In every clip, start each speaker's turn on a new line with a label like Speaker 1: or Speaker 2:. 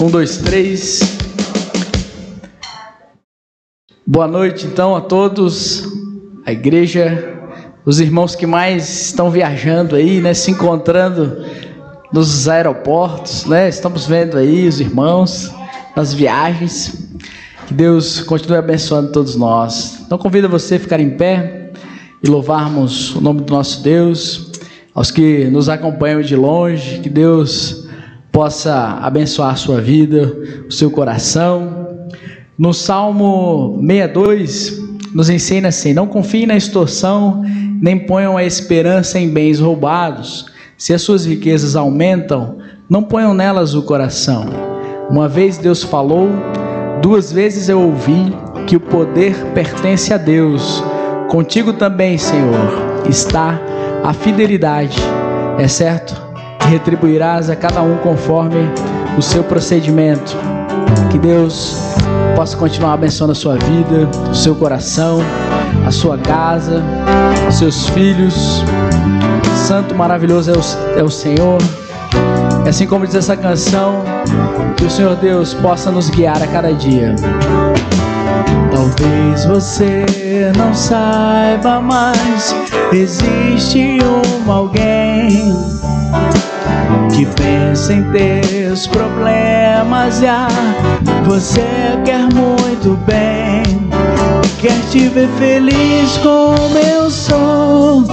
Speaker 1: Um, dois, três. Boa noite, então, a todos, a igreja, os irmãos que mais estão viajando aí, né, se encontrando nos aeroportos, né? Estamos vendo aí os irmãos nas viagens. Que Deus continue abençoando todos nós. Então convido você a ficar em pé e louvarmos o nome do nosso Deus. Aos que nos acompanham de longe, que Deus possa abençoar a sua vida, o seu coração. No Salmo 62, nos ensina assim: Não confiem na extorsão, nem ponham a esperança em bens roubados. Se as suas riquezas aumentam, não ponham nelas o coração. Uma vez Deus falou, duas vezes eu ouvi que o poder pertence a Deus. Contigo também, Senhor, está a fidelidade. É certo? Retribuirás a cada um conforme o seu procedimento. Que Deus possa continuar abençoando a sua vida, o seu coração, a sua casa, os seus filhos. Santo, maravilhoso é o, é o Senhor. E assim como diz essa canção, que o Senhor Deus possa nos guiar a cada dia. Talvez você não saiba, mas existe um alguém que pensa em teus problemas, já você quer muito bem, quer te ver feliz como eu sou,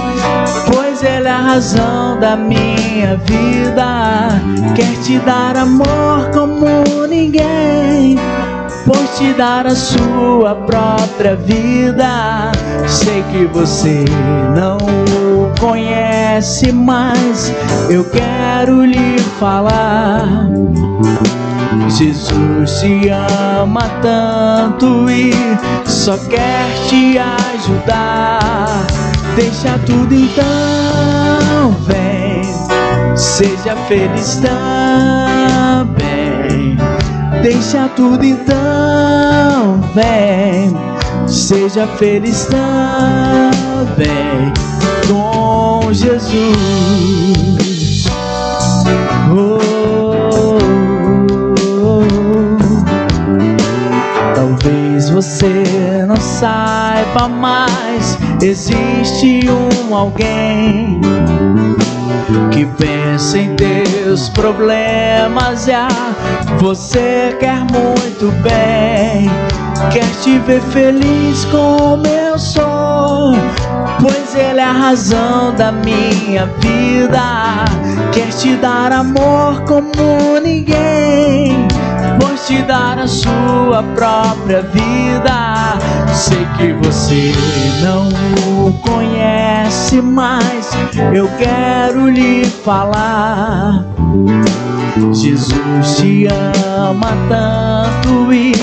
Speaker 1: pois ele é a razão da minha vida, quer te dar amor como ninguém por te dar a sua própria vida. Sei que você não conhece, mas eu quero lhe falar. Jesus te ama tanto e só quer te ajudar. Deixa tudo então, vem, seja feliz também. Deixa tudo então, vem. Seja feliz também com Jesus. Oh, oh, oh. Talvez você não saiba, mas existe um alguém que pensa em teus problemas. Já você quer muito bem, quer te ver feliz como eu sou. Pois Ele é a razão da minha vida. Quer te dar amor como ninguém por te dar a sua própria vida. Sei que você não o conhece, mas eu quero lhe falar. Jesus te ama tanto e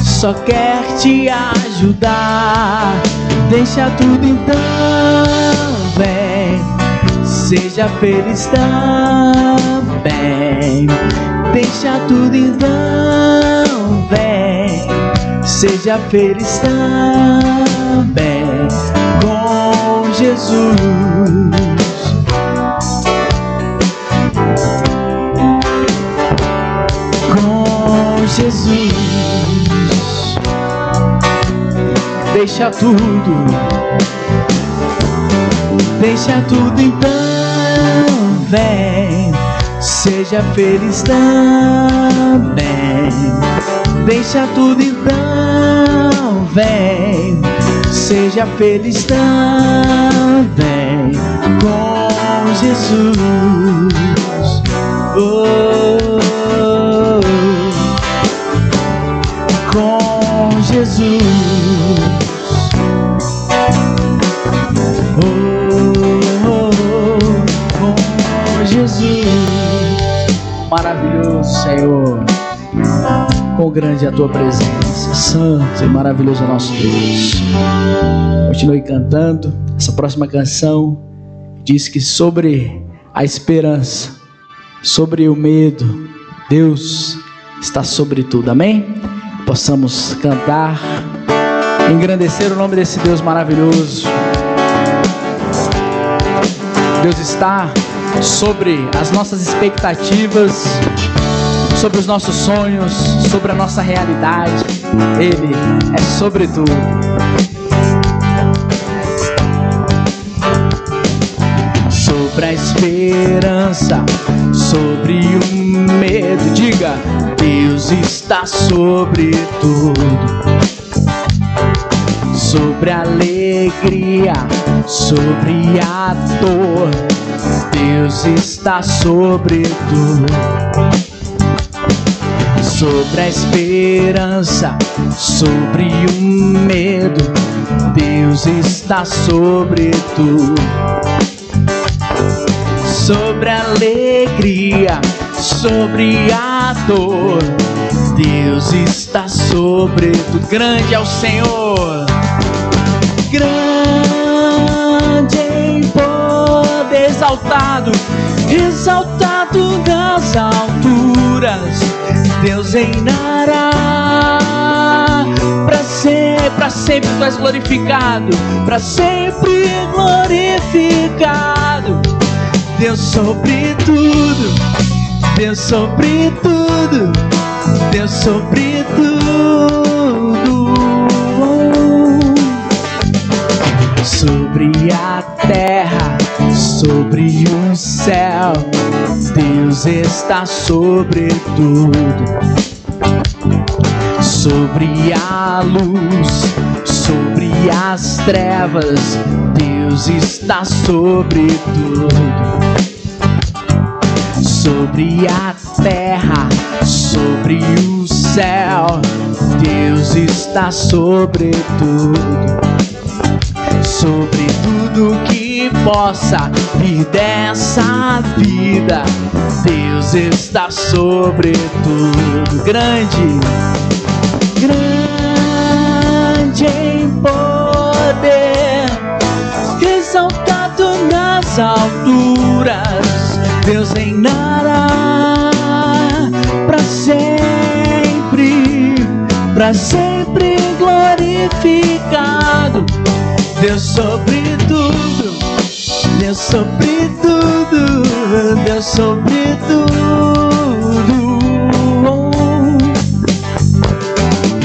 Speaker 1: só quer te ajudar. Deixa tudo então, vem, seja feliz também. Deixa tudo então, vem, seja feliz também com Jesus. Jesus, deixa tudo, deixa tudo então, vem Seja feliz também. Deixa tudo então, vem. Seja feliz também com Jesus. Oh, com Jesus. Maravilhoso, Senhor. Quão grande é a tua presença, santo e maravilhoso é nosso Deus. Continue cantando. Essa próxima canção diz que sobre a esperança, sobre o medo, Deus está sobre tudo. Amém? Possamos cantar, engrandecer o nome desse Deus maravilhoso. Deus está sobre as nossas expectativas, sobre os nossos sonhos, sobre a nossa realidade. Ele é sobre tudo. Sobre a esperança, sobre o medo, diga: Deus está sobre tudo sobre a alegria, sobre a dor. Deus está sobre tudo. Sobre a esperança, sobre o medo, Deus está sobre tudo. Sobre a alegria, sobre a dor, Deus está sobre tudo. Grande é o Senhor grande exaltado, exaltado nas alturas, Deus reinará para sempre, para sempre tu és glorificado, para sempre glorificado, Deus sobre tudo, Deus sobre tudo, Deus sobre tudo. sobre a terra, sobre o céu. Deus está sobre tudo. Sobre a luz, sobre as trevas, Deus está sobre tudo. Sobre a terra, sobre o céu, Deus está sobre tudo sobre tudo que possa vir dessa vida. Deus está sobre tudo, grande, grande em poder, exaltado nas alturas. Deus reinará para sempre, para sempre glorificado Deus sobre tudo, Deus sobre tudo, Deus sobre tudo.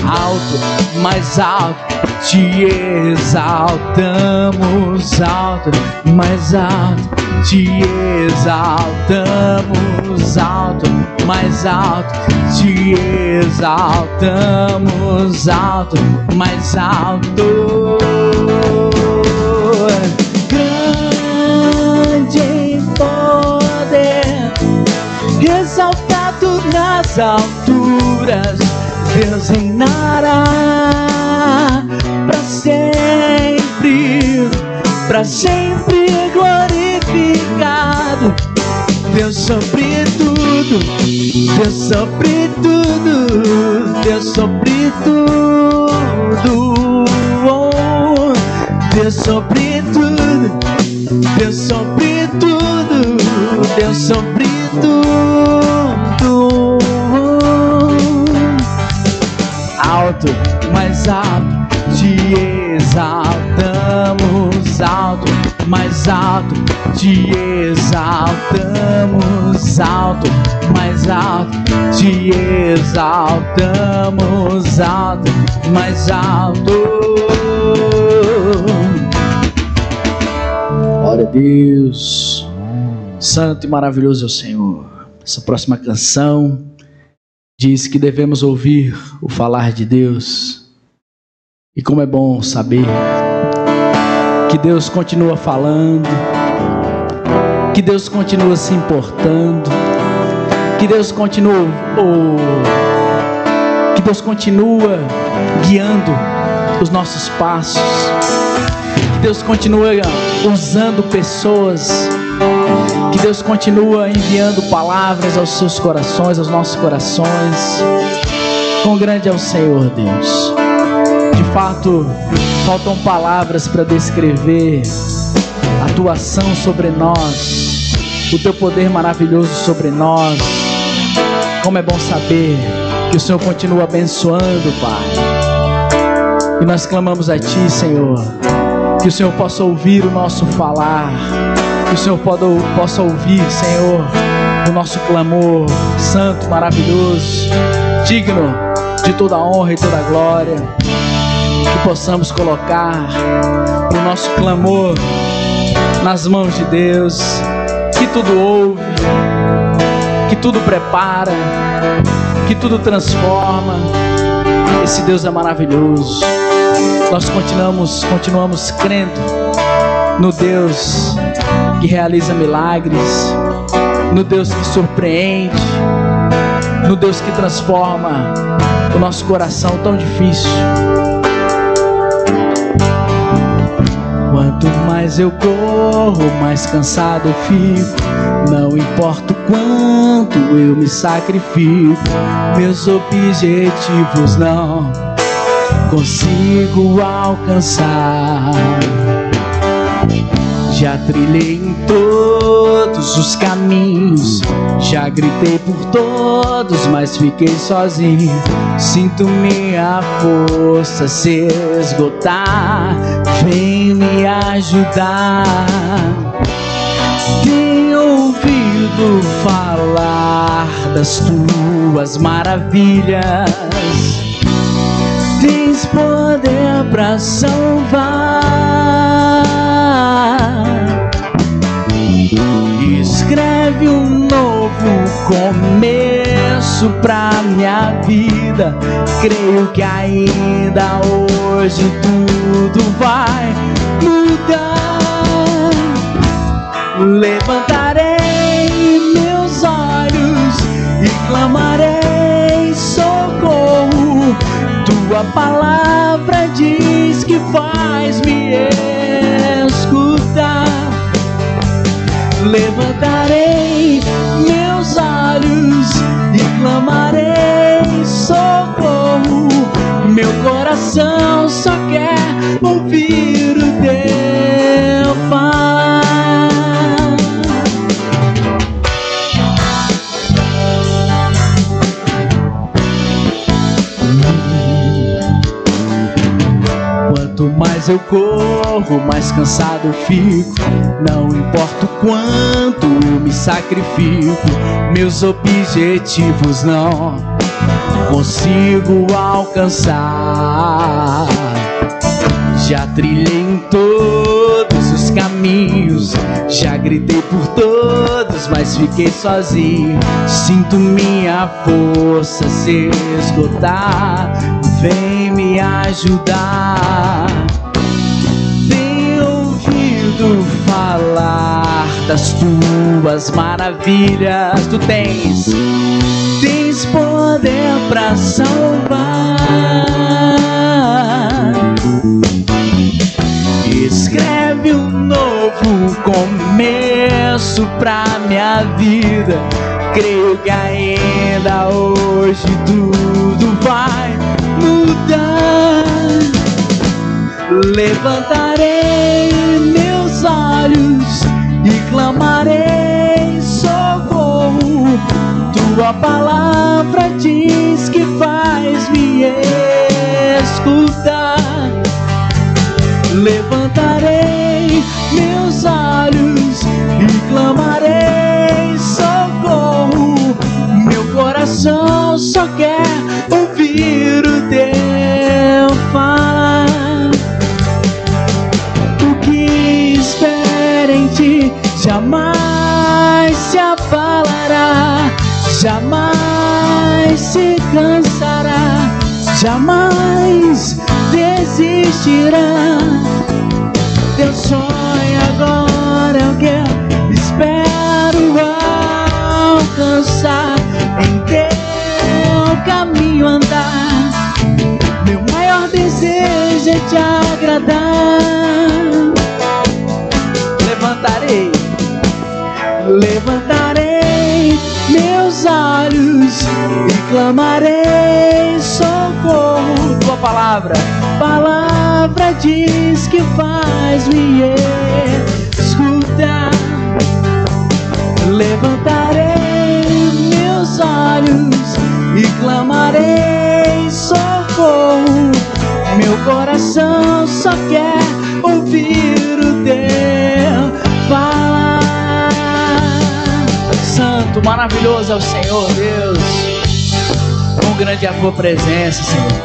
Speaker 1: Alto, mais alto, te exaltamos, alto, mais alto, te exaltamos, alto, mais alto, te exaltamos, alto, mais alto. Nas alturas, Deus reinará para sempre, para sempre glorificado. Deus sobre tudo, Deus sobre tudo, Deus sobre tudo, oh, Deus sobre tudo, Deus sobre tudo, Deus sobre tudo. Alto, te exaltamos. Alto, mais alto, te exaltamos. Alto, mais alto, te exaltamos. Alto, mais alto. Glória a Deus. Santo e maravilhoso é o Senhor. Essa próxima canção diz que devemos ouvir o falar de Deus. E como é bom saber que Deus continua falando, que Deus continua se importando, que Deus continua oh, que Deus continua guiando os nossos passos. Que Deus continua usando pessoas que Deus continua enviando palavras aos seus corações, aos nossos corações. Quão grande é o Senhor, Deus. Fato, faltam palavras para descrever a tua ação sobre nós, o teu poder maravilhoso sobre nós. Como é bom saber que o Senhor continua abençoando, Pai. E nós clamamos a Ti, Senhor, que o Senhor possa ouvir o nosso falar Que o Senhor possa ouvir, Senhor, o nosso clamor santo, maravilhoso, digno de toda honra e toda glória. Que possamos colocar o nosso clamor nas mãos de Deus, que tudo ouve, que tudo prepara, que tudo transforma. Esse Deus é maravilhoso. Nós continuamos, continuamos crendo no Deus que realiza milagres, no Deus que surpreende, no Deus que transforma o nosso coração tão difícil. Quanto mais eu corro, mais cansado eu fico. Não importa o quanto eu me sacrifico, meus objetivos não consigo alcançar. Já trilhei em todos os caminhos, já gritei por todos, mas fiquei sozinho. Sinto minha força se esgotar, vem me ajudar. Tenho ouvido falar das tuas maravilhas, tens poder para salvar escreve um novo começo pra minha vida. Creio que ainda hoje tudo vai mudar. Levantarei meus olhos e clamarei socorro. Tua palavra diz que faz me escutar levantarei meus olhos e clamarei socorro. Meu coração só quer ouvir mais eu corro, mais cansado eu fico. Não importa o quanto eu me sacrifico, meus objetivos não consigo alcançar. Já trilhei em todos os caminhos, já gritei por todos, mas fiquei sozinho. Sinto minha força se esgotar, vem me ajudar. Falar das tuas maravilhas, tu tens, tens poder para salvar. Escreve um novo começo pra minha vida. Creio que ainda hoje tudo vai mudar. Levantarei meus olhos e clamarei socorro. Tua palavra diz que faz me escutar. Levantarei meus olhos e clamarei socorro. Meu coração só quer ouvir o teu falar. Jamais se abalará, jamais se cansará, jamais desistirá. Teu sonho agora é o que eu espero alcançar em teu caminho andar. Meu maior desejo é te agradar. Clamarei socorro. Tua palavra, palavra diz que faz me escutar. Levantarei meus olhos e clamarei socorro. Meu coração só quer ouvir o teu falar. maravilhoso é o Senhor, Deus. Grande é a tua presença, Senhor.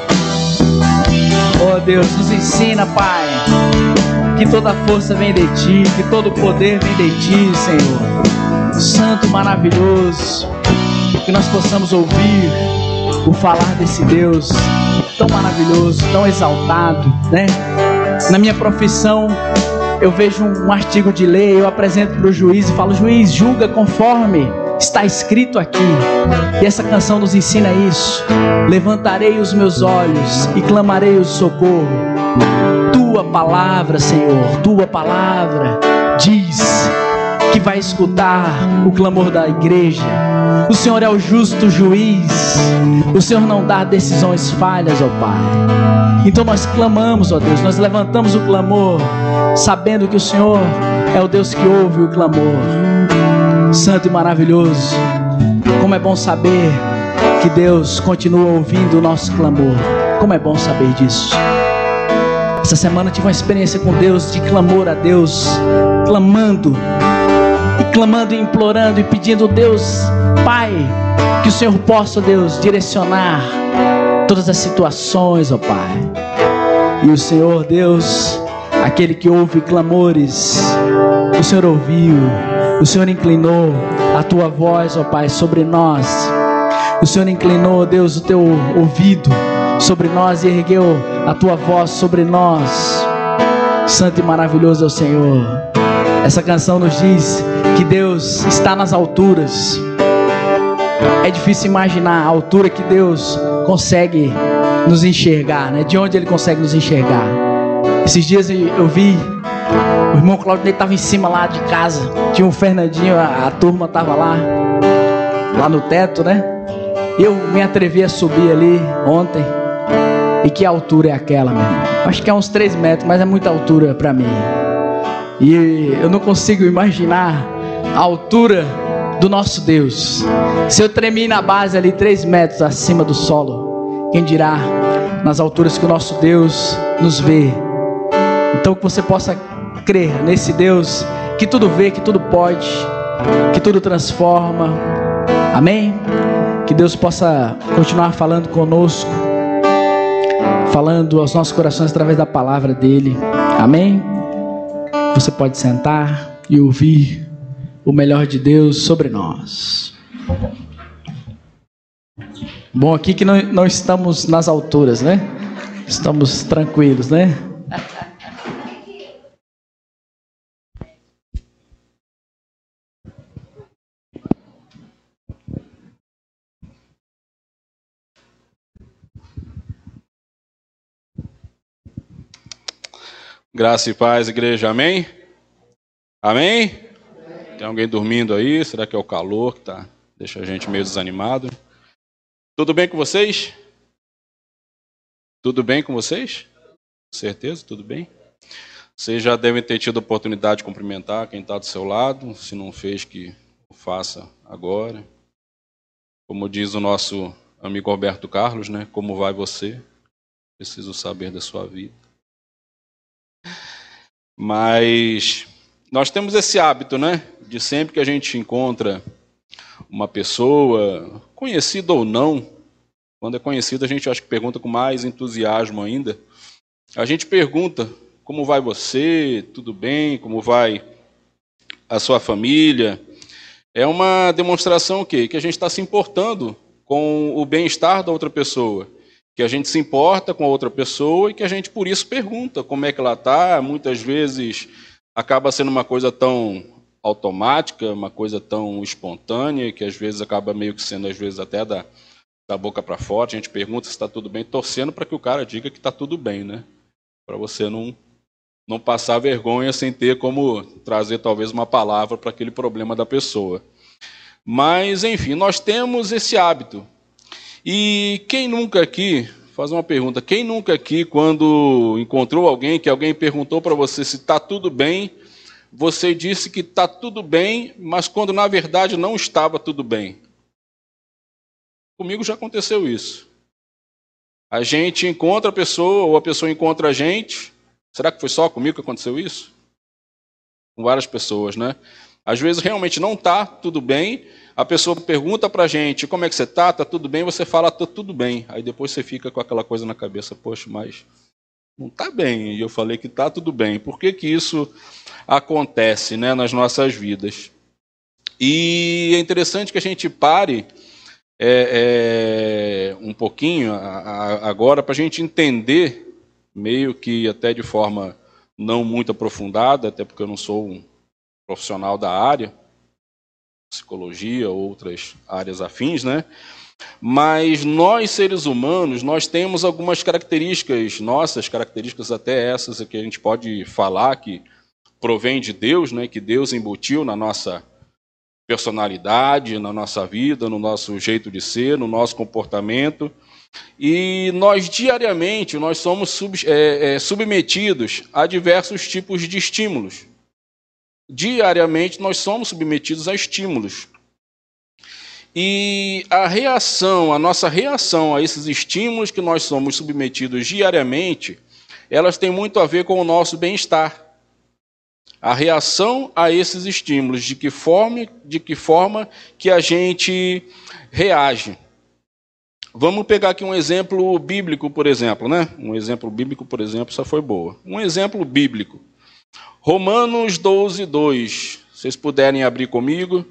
Speaker 1: Oh Deus, nos ensina, Pai, que toda força vem de ti, que todo poder vem de ti, Senhor. Santo, maravilhoso, que nós possamos ouvir o falar desse Deus tão maravilhoso, tão exaltado, né? Na minha profissão, eu vejo um artigo de lei, eu apresento para o juiz e falo: juiz, julga conforme está escrito aqui. E essa canção nos ensina isso. Levantarei os meus olhos e clamarei o socorro. Tua palavra, Senhor, tua palavra diz que vai escutar o clamor da igreja. O Senhor é o justo juiz. O Senhor não dá decisões falhas, ó Pai. Então nós clamamos, ó Deus, nós levantamos o clamor, sabendo que o Senhor é o Deus que ouve o clamor. Santo e maravilhoso. Como é bom saber que Deus continua ouvindo o nosso clamor. Como é bom saber disso. Essa semana tive uma experiência com Deus de clamor a Deus, clamando e clamando e implorando e pedindo Deus, Pai, que o Senhor possa, Deus, direcionar todas as situações, ó Pai. E o Senhor, Deus, aquele que ouve clamores, o Senhor ouviu, o Senhor inclinou a tua voz, ó Pai, sobre nós. O Senhor inclinou, Deus, o teu ouvido sobre nós e ergueu a tua voz sobre nós. Santo e maravilhoso é o Senhor. Essa canção nos diz que Deus está nas alturas. É difícil imaginar a altura que Deus consegue nos enxergar, né? De onde Ele consegue nos enxergar. Esses dias eu vi o irmão Claudio estava em cima lá de casa. Tinha um Fernandinho, a, a turma estava lá, lá no teto, né? Eu me atrevi a subir ali ontem. E que altura é aquela, meu irmão? Acho que é uns 3 metros, mas é muita altura para mim. E eu não consigo imaginar a altura do nosso Deus. Se eu tremi na base ali 3 metros acima do solo, quem dirá nas alturas que o nosso Deus nos vê. Então que você possa crer nesse Deus que tudo vê, que tudo pode, que tudo transforma. Amém? Que Deus possa continuar falando conosco falando aos nossos corações através da palavra dele. Amém? Você pode sentar e ouvir o melhor de Deus sobre nós. Bom, aqui que não, não estamos nas alturas, né? Estamos tranquilos, né?
Speaker 2: Graça e paz, igreja, amém? Amém? Tem alguém dormindo aí? Será que é o calor que tá, deixa a gente meio desanimado? Tudo bem com vocês? Tudo bem com vocês? Certeza? Tudo bem? Vocês já devem ter tido a oportunidade de cumprimentar quem está do seu lado. Se não fez, que o faça agora. Como diz o nosso amigo Alberto Carlos, né? Como vai você? Preciso saber da sua vida. Mas nós temos esse hábito, né? De sempre que a gente encontra uma pessoa, conhecida ou não, quando é conhecida a gente acho que pergunta com mais entusiasmo ainda. A gente pergunta como vai você, tudo bem, como vai a sua família. É uma demonstração o quê? Que a gente está se importando com o bem-estar da outra pessoa que a gente se importa com a outra pessoa e que a gente por isso pergunta como é que ela está. Muitas vezes acaba sendo uma coisa tão automática, uma coisa tão espontânea que às vezes acaba meio que sendo às vezes até da, da boca para fora. A gente pergunta se está tudo bem, torcendo para que o cara diga que está tudo bem, né? Para você não não passar vergonha sem ter como trazer talvez uma palavra para aquele problema da pessoa. Mas enfim, nós temos esse hábito e quem nunca aqui, faz uma pergunta, quem nunca aqui, quando encontrou alguém, que alguém perguntou para você se está tudo bem, você disse que está tudo bem, mas quando na verdade não estava tudo bem? Comigo já aconteceu isso. A gente encontra a pessoa, ou a pessoa encontra a gente. Será que foi só comigo que aconteceu isso? Com várias pessoas, né? Às vezes realmente não está tudo bem, a pessoa pergunta para a gente como é que você está, está tudo bem, você fala, está tudo bem. Aí depois você fica com aquela coisa na cabeça, poxa, mas não está bem. E eu falei que está tudo bem. Por que, que isso acontece né, nas nossas vidas? E é interessante que a gente pare é, é, um pouquinho a, a, agora para a gente entender, meio que até de forma não muito aprofundada, até porque eu não sou um profissional da área, psicologia, outras áreas afins, né? Mas nós, seres humanos, nós temos algumas características nossas, características até essas que a gente pode falar que provém de Deus, né, que Deus embutiu na nossa personalidade, na nossa vida, no nosso jeito de ser, no nosso comportamento. E nós diariamente nós somos sub, é, é, submetidos a diversos tipos de estímulos. Diariamente nós somos submetidos a estímulos. E a reação, a nossa reação a esses estímulos que nós somos submetidos diariamente, elas têm muito a ver com o nosso bem-estar. A reação a esses estímulos, de que forma, de que forma que a gente reage. Vamos pegar aqui um exemplo bíblico, por exemplo, né? Um exemplo bíblico, por exemplo, só foi boa. Um exemplo bíblico. Romanos 12, 2. Vocês puderem abrir comigo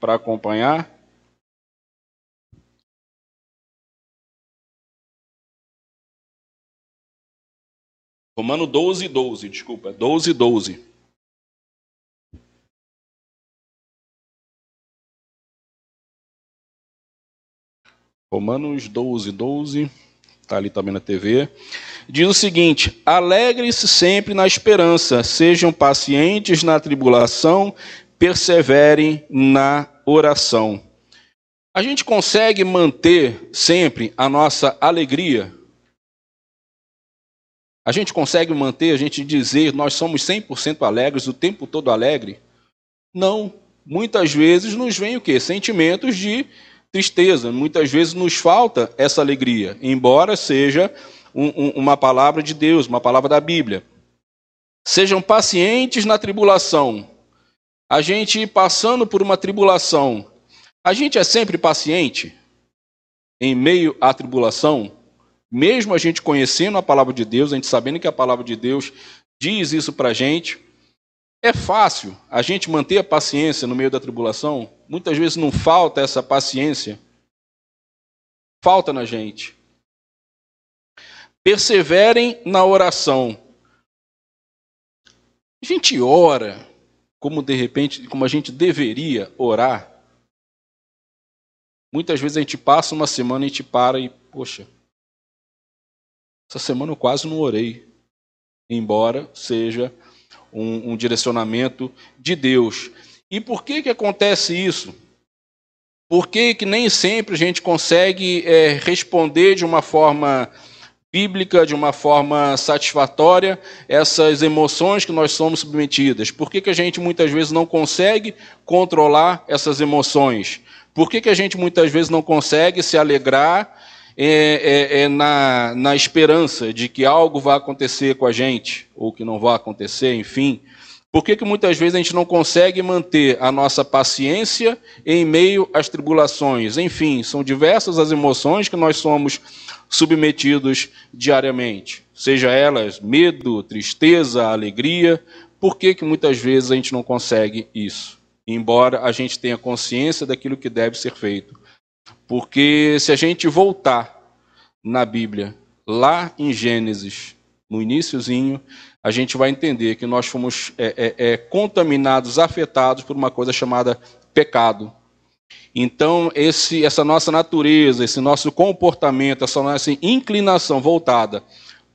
Speaker 2: para acompanhar. Romano 12, 12, desculpa, 12, 12. Romanos 12, 12, está ali também na TV. Diz o seguinte: alegre-se sempre na esperança, sejam pacientes na tribulação, perseverem na oração. A gente consegue manter sempre a nossa alegria a gente consegue manter, a gente dizer, nós somos 100% alegres, o tempo todo alegre? Não. Muitas vezes nos vem o quê? Sentimentos de tristeza. Muitas vezes nos falta essa alegria, embora seja um, um, uma palavra de Deus, uma palavra da Bíblia. Sejam pacientes na tribulação. A gente passando por uma tribulação, a gente é sempre paciente em meio à tribulação? mesmo a gente conhecendo a palavra de Deus, a gente sabendo que a palavra de Deus diz isso para a gente, é fácil a gente manter a paciência no meio da tribulação? Muitas vezes não falta essa paciência. Falta na gente. Perseverem na oração. A gente ora como de repente, como a gente deveria orar. Muitas vezes a gente passa uma semana e a gente para e, poxa, essa semana eu quase não orei, embora seja um, um direcionamento de Deus. E por que, que acontece isso? Por que, que nem sempre a gente consegue é, responder de uma forma bíblica, de uma forma satisfatória, essas emoções que nós somos submetidas? Por que, que a gente muitas vezes não consegue controlar essas emoções? Por que, que a gente muitas vezes não consegue se alegrar é, é, é na, na esperança de que algo vai acontecer com a gente, ou que não vai acontecer, enfim. Por que, que muitas vezes a gente não consegue manter a nossa paciência em meio às tribulações? Enfim, são diversas as emoções que nós somos submetidos diariamente. Seja elas medo, tristeza, alegria. Por que, que muitas vezes a gente não consegue isso? Embora a gente tenha consciência daquilo que deve ser feito. Porque se a gente voltar na Bíblia, lá em Gênesis, no iníciozinho, a gente vai entender que nós fomos é, é, é, contaminados, afetados por uma coisa chamada pecado. Então, esse, essa nossa natureza, esse nosso comportamento, essa nossa inclinação voltada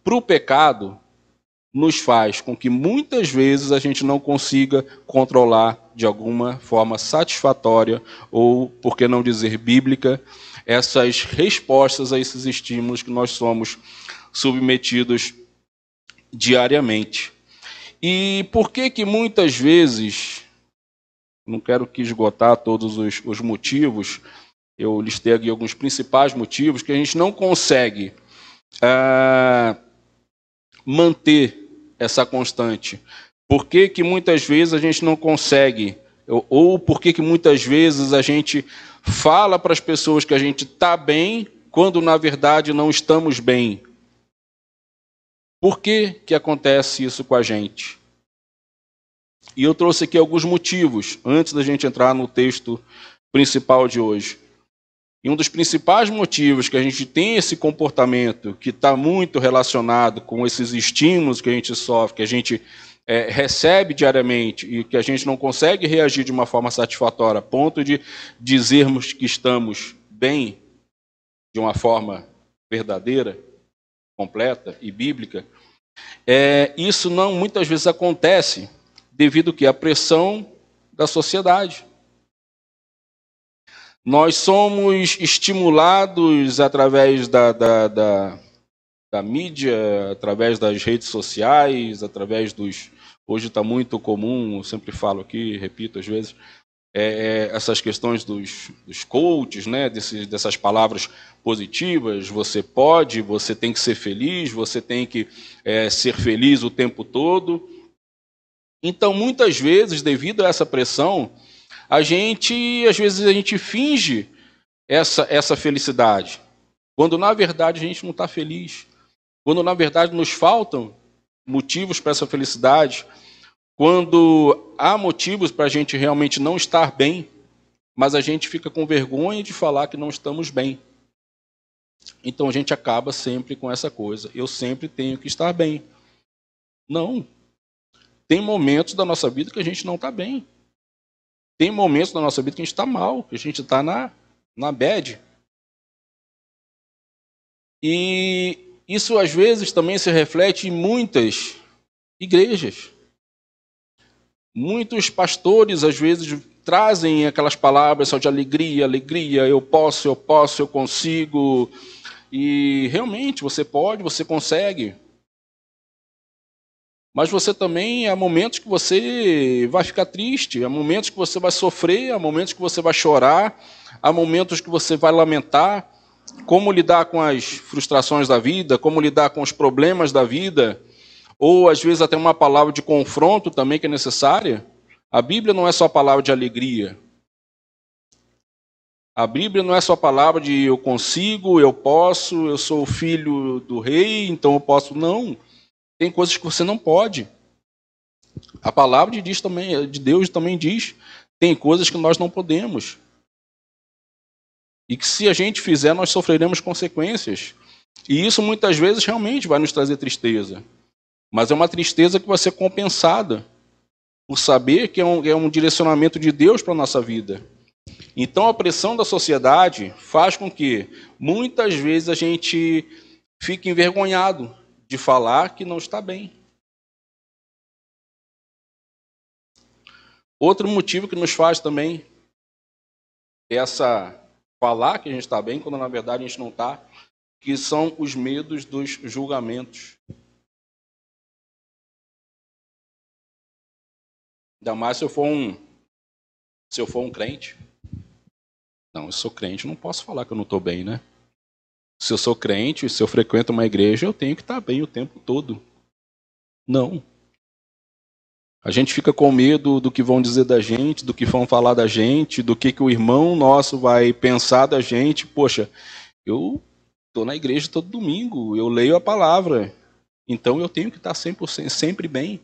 Speaker 2: para o pecado, nos faz com que muitas vezes a gente não consiga controlar de alguma forma satisfatória ou, por que não dizer bíblica, essas respostas a esses estímulos que nós somos submetidos diariamente. E por que que muitas vezes, não quero que esgotar todos os, os motivos, eu listei aqui alguns principais motivos que a gente não consegue ah, manter essa constante? Por que, que muitas vezes a gente não consegue Ou por que muitas vezes a gente fala para as pessoas que a gente está bem, quando na verdade não estamos bem? Por que, que acontece isso com a gente? E eu trouxe aqui alguns motivos, antes da gente entrar no texto principal de hoje. E um dos principais motivos que a gente tem esse comportamento, que está muito relacionado com esses estímulos que a gente sofre, que a gente é, recebe diariamente e que a gente não consegue reagir de uma forma satisfatória, a ponto de dizermos que estamos bem de uma forma verdadeira, completa e bíblica, é, isso não muitas vezes acontece devido que à pressão da sociedade. Nós somos estimulados através da, da, da, da mídia, através das redes sociais, através dos. Hoje está muito comum, eu sempre falo aqui, repito às vezes, é, é, essas questões dos, dos coaches, né, desses, dessas palavras positivas, você pode, você tem que ser feliz, você tem que é, ser feliz o tempo todo. Então, muitas vezes, devido a essa pressão, a gente, às vezes, a gente finge essa, essa felicidade, quando na verdade a gente não está feliz, quando na verdade nos faltam motivos para essa felicidade, quando há motivos para a gente realmente não estar bem, mas a gente fica com vergonha de falar que não estamos bem. Então a gente acaba sempre com essa coisa. Eu sempre tenho que estar bem. Não, tem momentos da nossa vida que a gente não está bem. Tem momentos da nossa vida que a gente está mal, que a gente está na, na bad. E isso às vezes também se reflete em muitas igrejas. Muitos pastores às vezes trazem aquelas palavras só de alegria, alegria, eu posso, eu posso, eu consigo. E realmente você pode, você consegue. Mas você também, há momentos que você vai ficar triste, há momentos que você vai sofrer, há momentos que você vai chorar, há momentos que você vai lamentar. Como lidar com as frustrações da vida, como lidar com os problemas da vida, ou às vezes até uma palavra de confronto também que é necessária. A Bíblia não é só palavra de alegria. A Bíblia não é só palavra de eu consigo, eu posso, eu sou filho do rei, então eu posso. Não. Tem coisas que você não pode. A palavra de, diz também, de Deus também diz: tem coisas que nós não podemos. E que se a gente fizer, nós sofreremos consequências. E isso muitas vezes realmente vai nos trazer tristeza. Mas é uma tristeza que vai ser compensada por saber que é um, é um direcionamento de Deus para a nossa vida. Então a pressão da sociedade faz com que muitas vezes a gente fique envergonhado de falar que não está bem. Outro motivo que nos faz também essa falar que a gente está bem quando na verdade a gente não está, que são os medos dos julgamentos. Ainda mais se eu for um se eu for um crente. Não, eu sou crente, não posso falar que eu não estou bem, né? Se eu sou crente, se eu frequento uma igreja, eu tenho que estar bem o tempo todo. Não. A gente fica com medo do que vão dizer da gente, do que vão falar da gente, do que, que o irmão nosso vai pensar da gente. Poxa, eu estou na igreja todo domingo, eu leio a palavra, então eu tenho que estar 100%, sempre bem.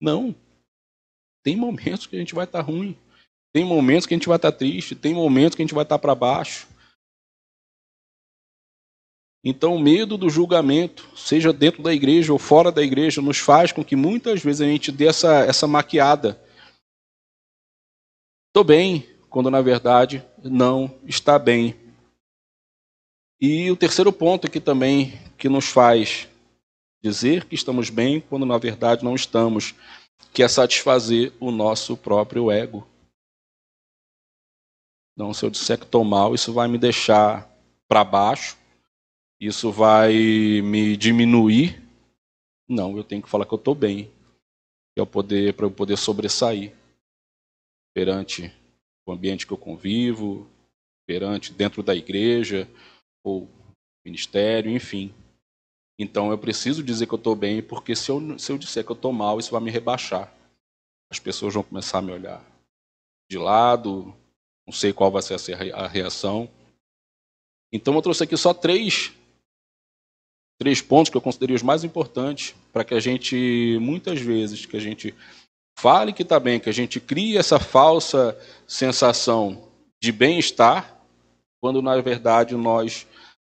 Speaker 2: Não. Tem momentos que a gente vai estar ruim, tem momentos que a gente vai estar triste, tem momentos que a gente vai estar para baixo. Então, o medo do julgamento, seja dentro da igreja ou fora da igreja, nos faz com que muitas vezes a gente dê essa, essa maquiada. Estou bem, quando na verdade não está bem. E o terceiro ponto aqui também que nos faz dizer que estamos bem, quando na verdade não estamos, que é satisfazer o nosso próprio ego. Então, se eu disser que estou mal, isso vai me deixar para baixo, isso vai me diminuir. Não, eu tenho que falar que eu estou bem, para eu poder, eu poder sobressair perante o ambiente que eu convivo, perante dentro da igreja ou ministério, enfim. Então eu preciso dizer que eu estou bem, porque se eu, se eu disser que eu estou mal, isso vai me rebaixar. As pessoas vão começar a me olhar. de lado, não sei qual vai ser a reação. Então eu trouxe aqui só três, três pontos que eu considerei os mais importantes para que a gente, muitas vezes, que a gente fale que está bem, que a gente crie essa falsa sensação de bem-estar, quando na verdade nós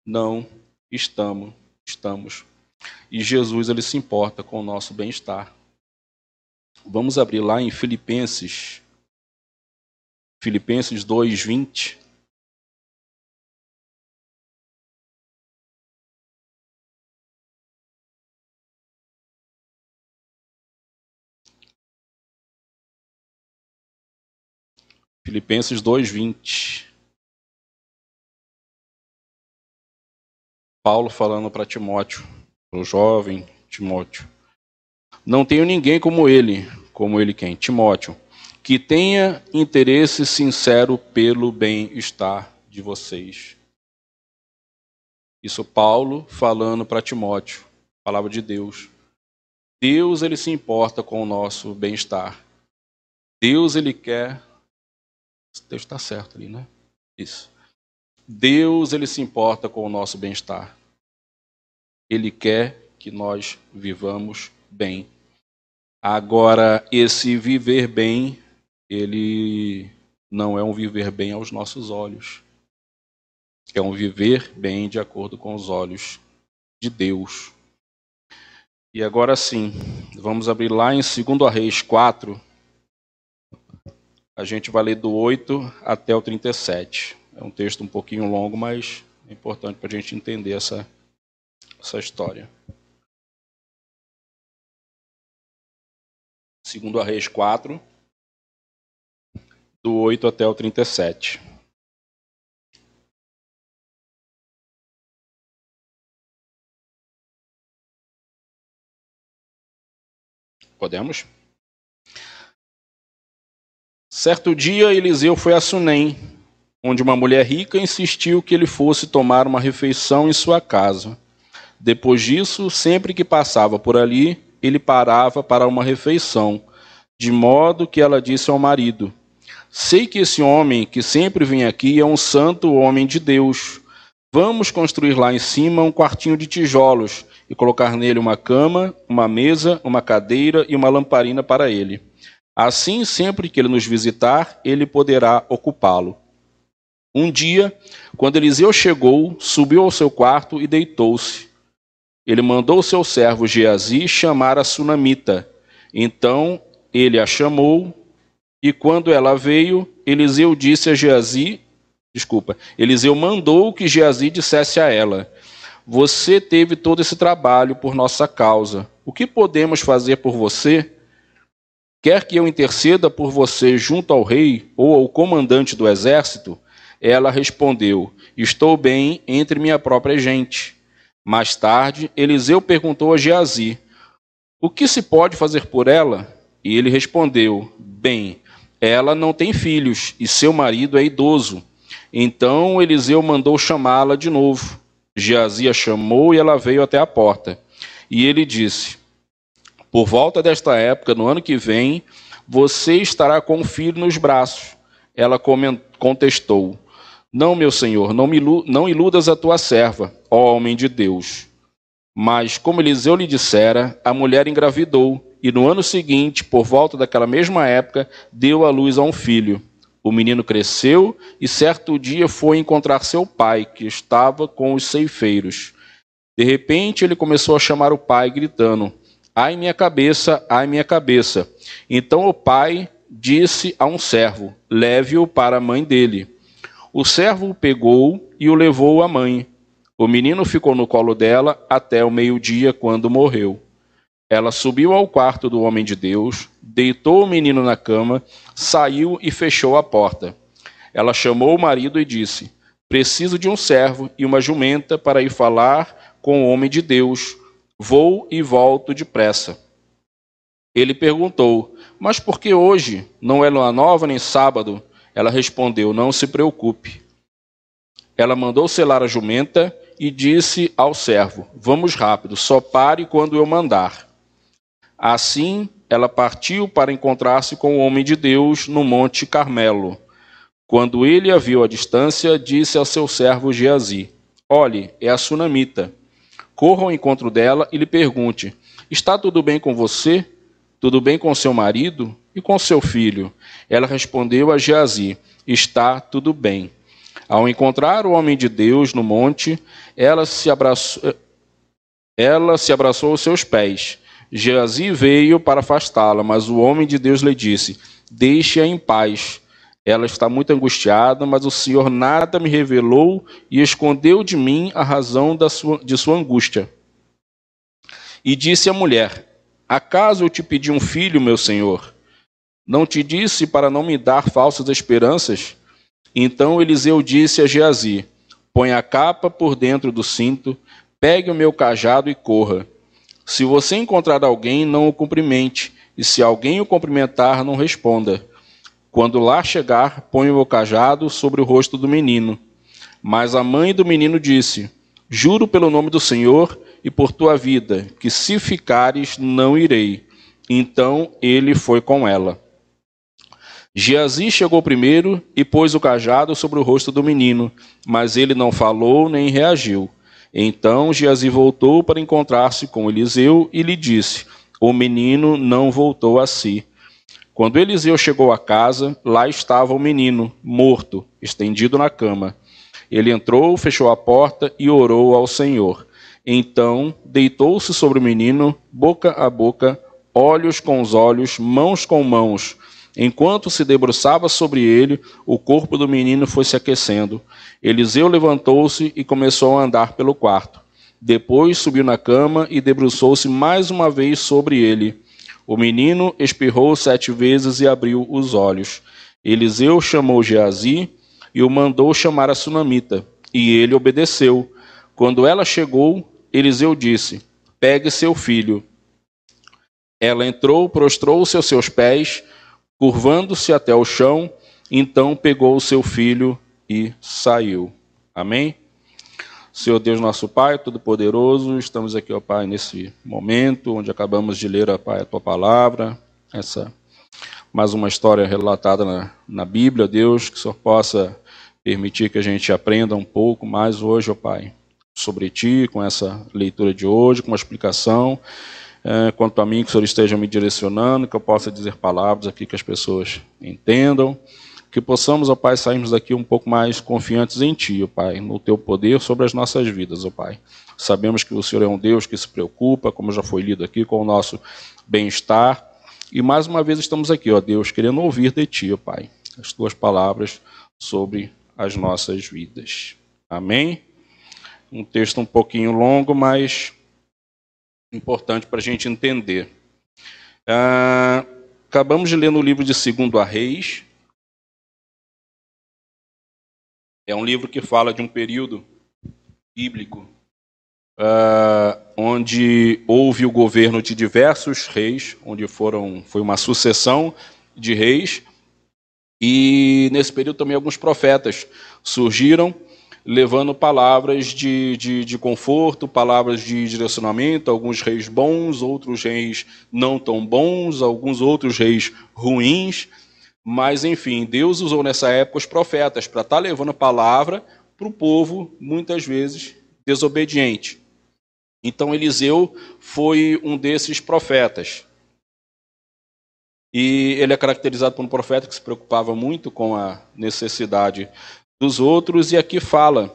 Speaker 2: não estamos, estamos. E Jesus ele se importa com o nosso bem-estar. Vamos abrir lá em Filipenses Filipenses 2:20 Filipenses 2:20 Paulo falando para Timóteo, o jovem Timóteo. Não tenho ninguém como ele, como ele quem? Timóteo, que tenha interesse sincero pelo bem-estar de vocês. Isso Paulo falando para Timóteo, palavra de Deus. Deus ele se importa com o nosso bem-estar. Deus ele quer Deus está certo ali, né? Isso. Deus ele se importa com o nosso bem-estar. Ele quer que nós vivamos bem. Agora, esse viver bem, ele não é um viver bem aos nossos olhos. É um viver bem de acordo com os olhos de Deus. E agora sim, vamos abrir lá em 2 Reis 4. A gente vai ler do 8 até o 37. É um texto um pouquinho longo, mas é importante para a gente entender essa, essa história. Segundo a Reis 4, do 8 até o 37. Podemos? Certo dia, Eliseu foi a Sunem, onde uma mulher rica insistiu que ele fosse tomar uma refeição em sua casa. Depois disso, sempre que passava por ali, ele parava para uma refeição, de modo que ela disse ao marido: Sei que esse homem que sempre vem aqui é um santo homem de Deus. Vamos construir lá em cima um quartinho de tijolos e colocar nele uma cama, uma mesa, uma cadeira e uma lamparina para ele. Assim, sempre que ele nos visitar, ele poderá ocupá-lo. Um dia, quando Eliseu chegou, subiu ao seu quarto e deitou-se. Ele mandou seu servo Geazi chamar a sunamita. Então ele a chamou, e quando ela veio, Eliseu disse a Geazi, desculpa, Eliseu mandou que Geazi dissesse a ela: Você teve todo esse trabalho por nossa causa. O que podemos fazer por você? Quer que eu interceda por você junto ao rei ou ao comandante do exército? Ela respondeu: Estou bem entre minha própria gente. Mais tarde, Eliseu perguntou a Geazi: O que se pode fazer por ela? E ele respondeu: Bem, ela não tem filhos e seu marido é idoso. Então Eliseu mandou chamá-la de novo. Geazi a chamou e ela veio até a porta. E ele disse: por volta desta época, no ano que vem, você estará com um filho nos braços. Ela contestou: Não, meu senhor, não, me não iludas a tua serva, ó homem de Deus. Mas, como Eliseu lhe dissera, a mulher engravidou, e no ano seguinte, por volta daquela mesma época, deu à luz a um filho. O menino cresceu e certo dia foi encontrar seu pai, que estava com os ceifeiros. De repente, ele começou a chamar o pai, gritando: Ai minha cabeça, ai minha cabeça. Então o pai disse a um servo: Leve-o para a mãe dele. O servo o pegou e o levou à mãe. O menino ficou no colo dela até o meio-dia, quando morreu. Ela subiu ao quarto do homem de Deus, deitou o menino na cama, saiu e fechou a porta. Ela chamou o marido e disse: Preciso de um servo e uma jumenta para ir falar com o homem de Deus Vou e volto depressa. Ele perguntou: Mas por que hoje? Não é lua nova nem sábado? Ela respondeu: Não se preocupe. Ela mandou selar a jumenta e disse ao servo: Vamos rápido, só pare quando eu mandar. Assim, ela partiu para encontrar-se com o homem de Deus no Monte Carmelo. Quando ele a viu à distância, disse ao seu servo Geazi: Olhe, é a sunamita. Corra ao encontro dela e lhe pergunte: Está tudo bem com você? Tudo bem com seu marido e com seu filho? Ela respondeu a Geazi: Está tudo bem. Ao encontrar o homem de Deus no monte, ela se abraçou, ela se abraçou aos seus pés. Geazi veio para afastá-la, mas o homem de Deus lhe disse: Deixe-a em paz. Ela está muito angustiada, mas o Senhor nada me revelou e escondeu de mim a razão sua, de sua angústia. E disse a mulher: Acaso eu te pedi um filho, meu senhor? Não te disse para não me dar falsas esperanças? Então Eliseu disse a Geazi: Põe a capa por dentro do cinto, pegue o meu cajado e corra. Se você encontrar alguém, não o cumprimente, e se alguém o cumprimentar, não responda. Quando lá chegar, põe o cajado sobre o rosto do menino. Mas a mãe do menino disse: Juro pelo nome do Senhor e por tua vida, que se ficares, não irei. Então ele foi com ela. Geazi chegou primeiro e pôs o cajado sobre o rosto do menino, mas ele não falou nem reagiu. Então Geazi voltou para encontrar-se com Eliseu e lhe disse: O menino não voltou a si. Quando Eliseu chegou à casa, lá estava o menino, morto, estendido na cama. Ele entrou, fechou a porta e orou ao Senhor. Então deitou-se sobre o menino, boca a boca, olhos com os olhos, mãos com mãos. Enquanto se debruçava sobre ele, o corpo do menino foi se aquecendo. Eliseu levantou-se e começou a andar pelo quarto. Depois subiu na cama e debruçou-se mais uma vez sobre ele. O menino espirrou sete vezes e abriu os olhos. Eliseu chamou Geazi e o mandou chamar a sunamita, e ele obedeceu. Quando ela chegou, Eliseu disse: Pegue seu filho. Ela entrou, prostrou-se aos seus pés, curvando-se até o chão, então pegou o seu filho e saiu. Amém? Senhor Deus, nosso Pai, Todo-Poderoso, estamos aqui, ó Pai, nesse momento onde acabamos de ler, ó Pai, a Tua palavra, essa mais uma história relatada na, na Bíblia, Deus, que o Senhor possa permitir que a gente aprenda um pouco mais hoje, ó Pai, sobre Ti, com essa leitura de hoje, com uma explicação, é, quanto a mim, que o Senhor esteja me direcionando, que eu possa dizer palavras aqui que as pessoas entendam, que possamos, ó Pai, sairmos daqui um pouco mais confiantes em Ti, ó Pai, no Teu poder sobre as nossas vidas, ó Pai. Sabemos que o Senhor é um Deus que se preocupa, como já foi lido aqui, com o nosso bem-estar. E mais uma vez estamos aqui, ó Deus, querendo ouvir de Ti, ó Pai, as Tuas palavras sobre as nossas vidas. Amém? Um texto um pouquinho longo, mas importante para a gente entender. Ah, acabamos de ler no livro de Segundo a Reis. É um livro que fala de um período bíblico ah, onde houve o governo de diversos reis, onde foram foi uma sucessão de reis. E nesse período também alguns profetas surgiram levando palavras de, de, de, conforto, palavras de direcionamento, alguns reis bons, outros reis não tão bons, alguns outros reis ruins. Mas, enfim, Deus usou nessa época os profetas para estar tá levando a palavra para o povo, muitas vezes desobediente. Então, Eliseu foi um desses profetas. E ele é caracterizado por um profeta que se preocupava muito com a necessidade dos outros, e aqui fala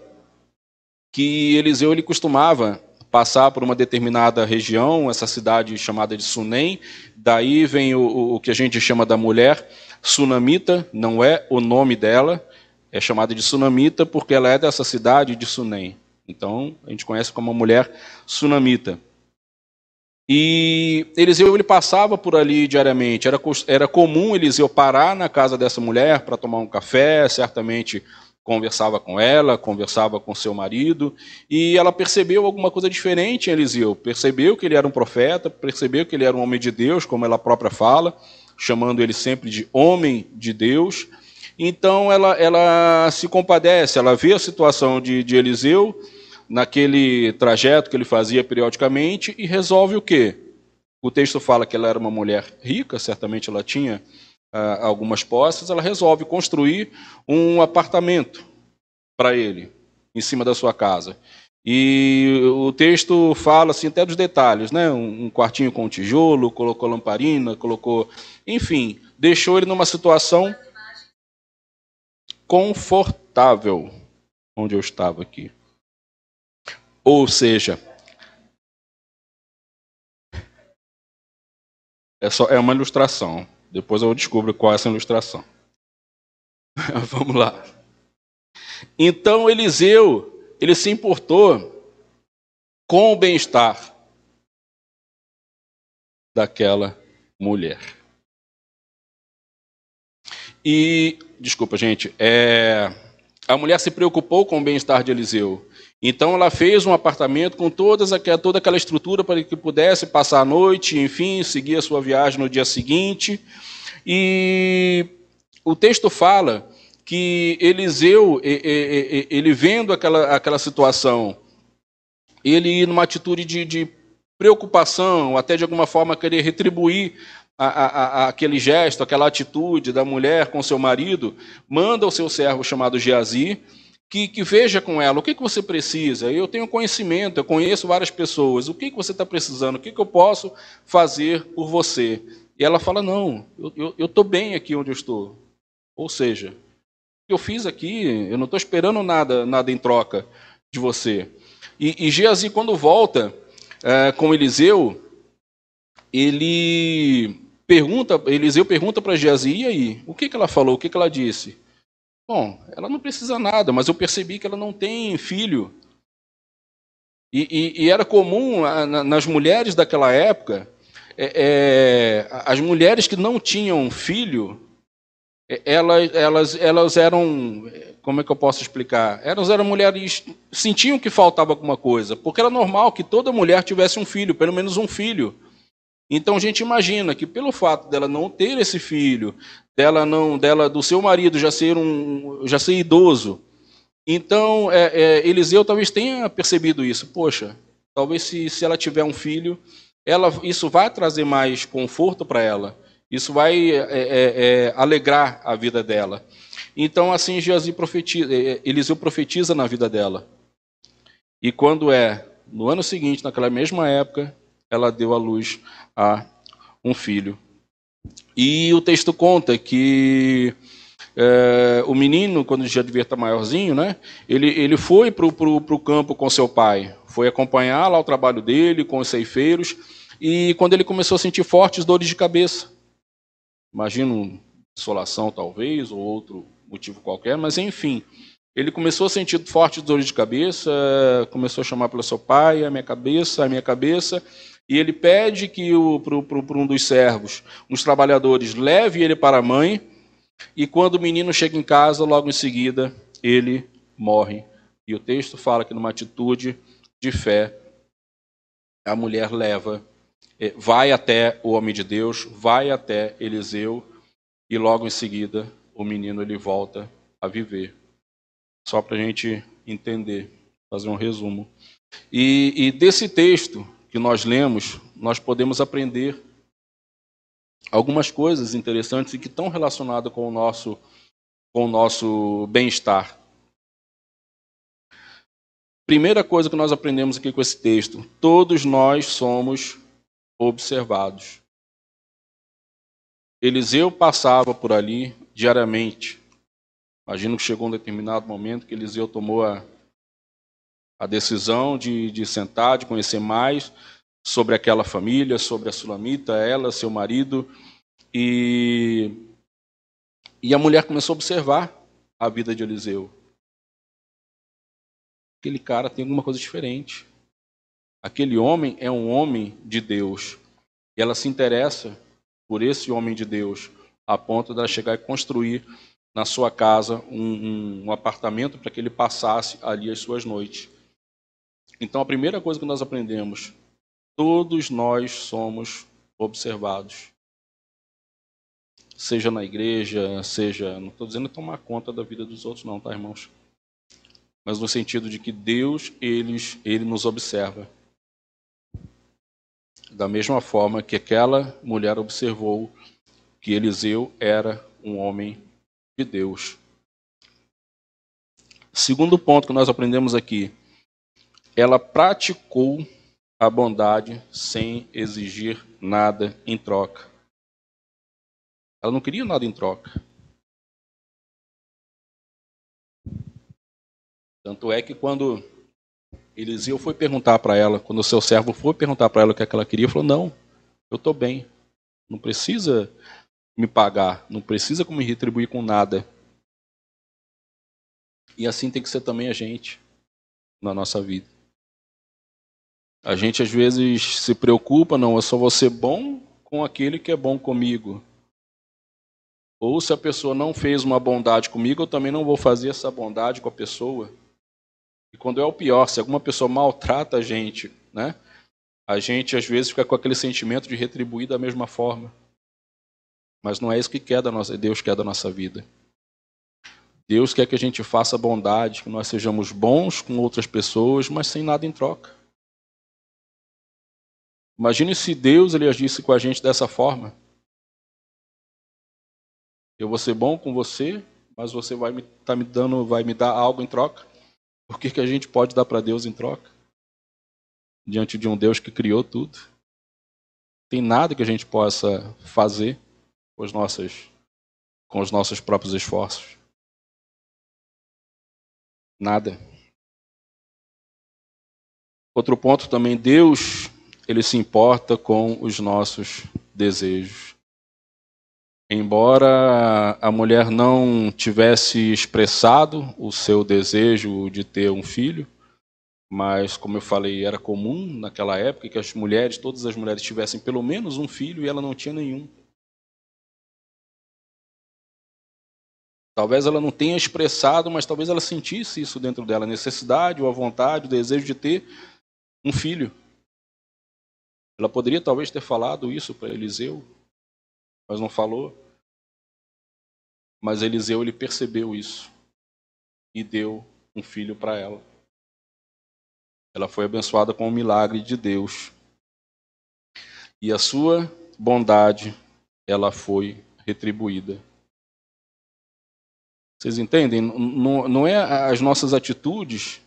Speaker 2: que Eliseu ele costumava passar por uma determinada região, essa cidade chamada de Sunem, daí vem o, o que a gente chama da mulher sunamita, não é o nome dela, é chamada de sunamita porque ela é dessa cidade de Sunem. Então, a gente conhece como a mulher sunamita. E Eliseu ele passava por ali diariamente. Era, era comum Eliseu parar na casa dessa mulher para tomar um café, certamente conversava com ela, conversava com seu marido, e ela percebeu alguma coisa diferente em Eliseu. Percebeu que ele era um profeta, percebeu que ele era um homem de Deus, como ela própria fala, chamando ele sempre de homem de Deus. Então ela, ela se compadece, ela vê a situação de, de Eliseu naquele trajeto que ele fazia periodicamente e resolve o quê? O texto fala que ela era uma mulher rica, certamente ela tinha uh, algumas posses, ela resolve construir um apartamento para ele, em cima da sua casa. E o texto fala assim até dos detalhes, né? Um quartinho com tijolo, colocou lamparina, colocou, enfim, deixou ele numa situação confortável onde eu estava aqui. Ou seja, é só é uma ilustração. Depois eu descubro qual é essa ilustração. Vamos lá. Então Eliseu, ele se importou com o bem-estar daquela mulher. E, desculpa, gente, é, a mulher se preocupou com o bem-estar de Eliseu. Então ela fez um apartamento com todas aquela, toda aquela estrutura para que pudesse passar a noite, enfim, seguir a sua viagem no dia seguinte. E o texto fala que Eliseu, ele vendo aquela, aquela situação, ele numa atitude de, de preocupação, até de alguma forma querer retribuir a, a, a, aquele gesto, aquela atitude da mulher com seu marido, manda o seu servo chamado Geazi, que, que, veja com ela o que, que você precisa. Eu tenho conhecimento, eu conheço várias pessoas. O que, que você está precisando? O que, que eu posso fazer por você? E ela fala: Não, eu estou bem aqui onde eu estou. Ou seja, eu fiz aqui, eu não estou esperando nada, nada em troca de você. E, e Geazi, quando volta é, com Eliseu, ele pergunta, Eliseu pergunta para Geazi, e aí, o que, que ela falou, o que, que ela disse? Bom, ela não precisa nada, mas eu percebi que ela não tem filho. E, e, e era comum nas mulheres daquela época, é, é, as mulheres que não tinham filho, elas, elas, elas eram, como é que eu posso explicar? Elas eram mulheres, sentiam que faltava alguma coisa, porque era normal que toda mulher tivesse um filho, pelo menos um filho. Então a gente imagina que pelo fato dela não ter esse filho, dela não, dela do seu marido já ser um, já ser idoso, então é, é, Eliseu talvez tenha percebido isso. Poxa, talvez se, se ela tiver um filho, ela, isso vai trazer mais conforto para ela. Isso vai é, é, é, alegrar a vida dela. Então assim Geazi profetiza, é, Eliseu profetiza na vida dela. E quando é no ano seguinte, naquela mesma época, ela deu à luz a um filho. E o texto conta que é, o menino, quando já devia estar maiorzinho, né, ele, ele foi para o campo com seu pai, foi acompanhar lá o trabalho dele com os ceifeiros, e quando ele começou a sentir fortes dores de cabeça, imagino insolação talvez, ou outro motivo qualquer, mas enfim, ele começou a sentir fortes dores de cabeça, começou a chamar pelo seu pai, a minha cabeça, a minha cabeça, e ele pede que para um dos servos, uns trabalhadores, leve ele para a mãe, e quando o menino chega em casa, logo em seguida, ele morre. E o texto fala que numa atitude de fé, a mulher leva, vai até o homem de Deus, vai até Eliseu, e logo em seguida o menino ele volta a viver. Só para a gente entender, fazer um resumo. E, e desse texto, que nós lemos, nós podemos aprender algumas coisas interessantes e que estão relacionadas com o nosso, com o nosso bem-estar. Primeira coisa que nós aprendemos aqui com esse texto: todos nós somos observados. Eliseu passava por ali diariamente. Imagino que chegou um determinado momento que Eliseu tomou a, a decisão de, de sentar, de conhecer mais sobre aquela família, sobre a Sulamita, ela, seu marido, e, e a mulher começou a observar a vida de Eliseu. Aquele cara tem alguma coisa diferente. Aquele homem é um homem de Deus. E ela se interessa por esse homem de Deus, a ponto de ela chegar e construir na sua casa um, um, um apartamento para que ele passasse ali as suas noites. Então, a primeira coisa que nós aprendemos, todos nós somos observados. Seja na igreja, seja. Não estou dizendo tomar conta da vida dos outros, não, tá, irmãos? Mas no sentido de que Deus, eles, ele nos observa. Da mesma forma que aquela mulher observou que Eliseu era um homem de Deus. Segundo ponto que nós aprendemos aqui, ela praticou a bondade sem exigir nada em troca. Ela não queria nada em troca. Tanto é que quando Eliseu foi perguntar para ela, quando o seu servo foi perguntar para ela o que, é que ela queria, falou: Não, eu estou bem. Não precisa me pagar, não precisa me retribuir com nada. E assim tem que ser também a gente na nossa vida. A gente às vezes se preocupa, não, eu só vou ser bom com aquele que é bom comigo. Ou se a pessoa não fez uma bondade comigo, eu também não vou fazer essa bondade com a pessoa. Quando é o pior, se alguma pessoa maltrata a gente, né? A gente às vezes fica com aquele sentimento de retribuir da mesma forma. Mas não é isso que quer da nossa, Deus quer da nossa vida. Deus quer que a gente faça bondade, que nós sejamos bons com outras pessoas, mas sem nada em troca. Imagine se Deus ele agisse com a gente dessa forma. Eu vou ser bom com você, mas você vai me tá me dando, vai me dar algo em troca. O que que a gente pode dar para Deus em troca? Diante de um Deus que criou tudo. Tem nada que a gente possa fazer com, as nossas, com os nossos próprios esforços. Nada. Outro ponto também, Deus, ele se importa com os nossos desejos. Embora a mulher não tivesse expressado o seu desejo de ter um filho, mas como eu falei, era comum naquela época que as mulheres, todas as mulheres tivessem pelo menos um filho e ela não tinha nenhum. Talvez ela não tenha expressado, mas talvez ela sentisse isso dentro dela, a necessidade, ou a vontade, o desejo de ter um filho. Ela poderia talvez ter falado isso para Eliseu, mas não falou. Mas Eliseu ele percebeu isso e deu um filho para ela. Ela foi abençoada com o milagre de Deus. E a sua bondade, ela foi retribuída. Vocês entendem? Não, não é as nossas atitudes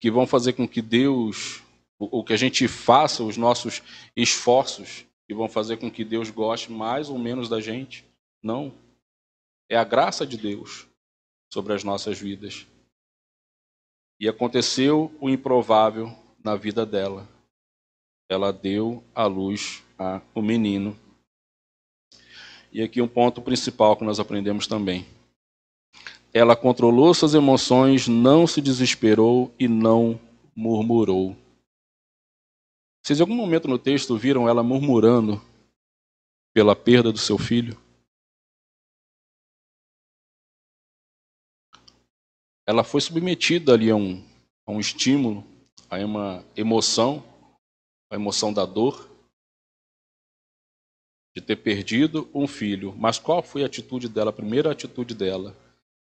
Speaker 2: que vão fazer com que Deus, ou que a gente faça os nossos esforços, que vão fazer com que Deus goste mais ou menos da gente. Não. É a graça de Deus sobre as nossas vidas. E aconteceu o improvável na vida dela. Ela deu à luz a um menino e aqui um ponto principal que nós aprendemos também. Ela controlou suas emoções, não se desesperou e não murmurou. Vocês em algum momento no texto viram ela murmurando pela perda do seu filho? Ela foi submetida ali a um, a um estímulo, a uma emoção, a emoção da dor de ter perdido um filho. Mas qual foi a atitude dela? A primeira atitude dela?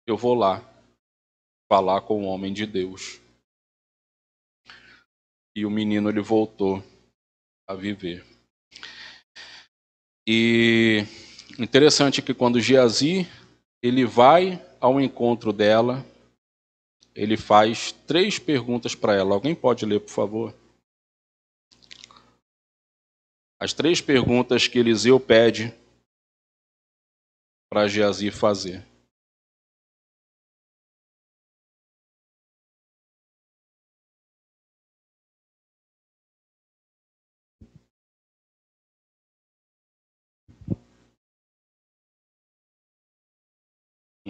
Speaker 2: Eu vou lá falar com o homem de Deus. E o menino ele voltou a viver. E interessante que quando Geazi ele vai ao encontro dela, ele faz três perguntas para ela. Alguém pode ler, por favor? as três perguntas que Eliseu pede para Geazi fazer.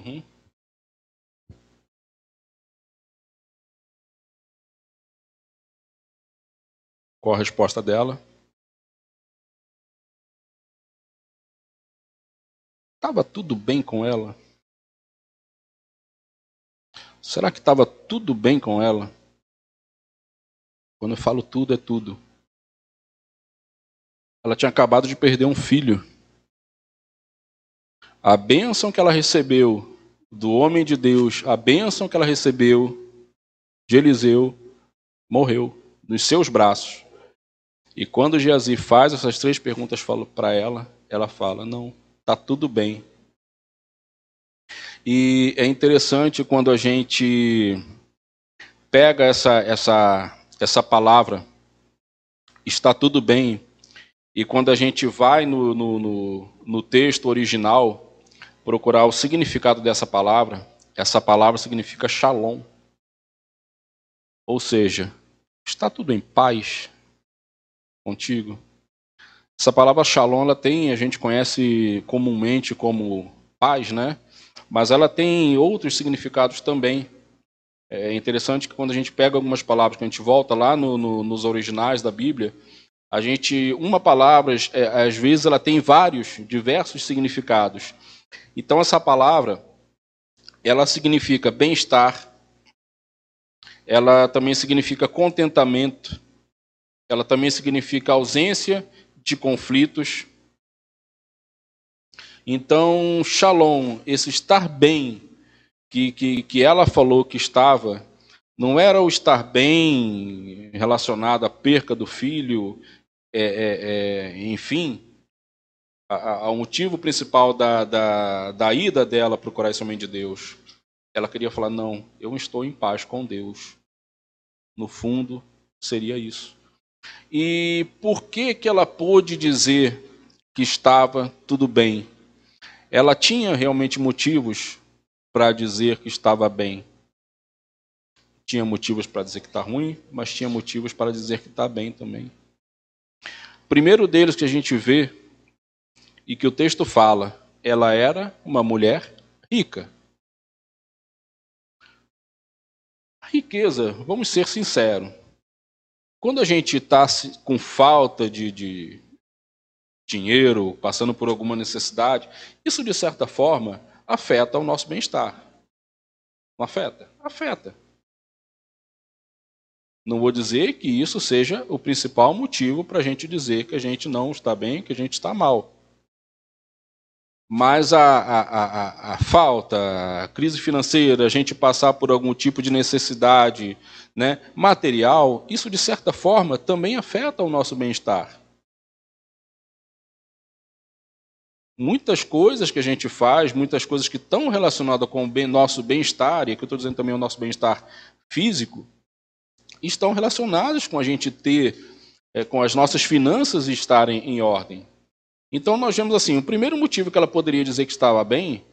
Speaker 2: Uhum. Qual a resposta dela? Estava tudo bem com ela? Será que estava tudo bem com ela? Quando eu falo tudo, é tudo. Ela tinha acabado de perder um filho. A bênção que ela recebeu do homem de Deus, a bênção que ela recebeu de Eliseu, morreu nos seus braços. E quando Geazi faz essas três perguntas para ela, ela fala: Não, está tudo bem. E é interessante quando a gente pega essa, essa, essa palavra, está tudo bem, e quando a gente vai no, no, no, no texto original procurar o significado dessa palavra, essa palavra significa shalom. Ou seja, está tudo em paz contigo. Essa palavra shalom, ela tem, a gente conhece comumente como paz, né? Mas ela tem outros significados também. É interessante que quando a gente pega algumas palavras, que a gente volta lá no, no, nos originais da Bíblia, a gente, uma palavra, é, às vezes, ela tem vários, diversos significados. Então, essa palavra, ela significa bem-estar, ela também significa contentamento, ela também significa ausência de conflitos. Então, shalom, esse estar bem que, que, que ela falou que estava, não era o estar bem relacionado à perca do filho, é, é, é, enfim, o motivo principal da, da, da ida dela procurar esse homem de Deus. Ela queria falar: não, eu estou em paz com Deus. No fundo, seria isso. E por que, que ela pôde dizer que estava tudo bem? Ela tinha realmente motivos para dizer que estava bem. Tinha motivos para dizer que está ruim, mas tinha motivos para dizer que está bem também. O primeiro deles que a gente vê e que o texto fala, ela era uma mulher rica. A riqueza, vamos ser sinceros, quando a gente está com falta de, de dinheiro, passando por alguma necessidade, isso de certa forma afeta o nosso bem-estar. Não afeta? Afeta. Não vou dizer que isso seja o principal motivo para a gente dizer que a gente não está bem, que a gente está mal. Mas a, a, a, a, falta, a crise financeira, a gente passar por algum tipo de necessidade né, material, isso de certa forma também afeta o nosso bem-estar. Muitas coisas que a gente faz, muitas coisas que estão relacionadas com o bem, nosso bem-estar, e aqui eu estou dizendo também o nosso bem-estar físico, estão relacionadas com a gente ter, é, com as nossas finanças estarem em ordem. Então nós vemos assim, o primeiro motivo que ela poderia dizer que estava bem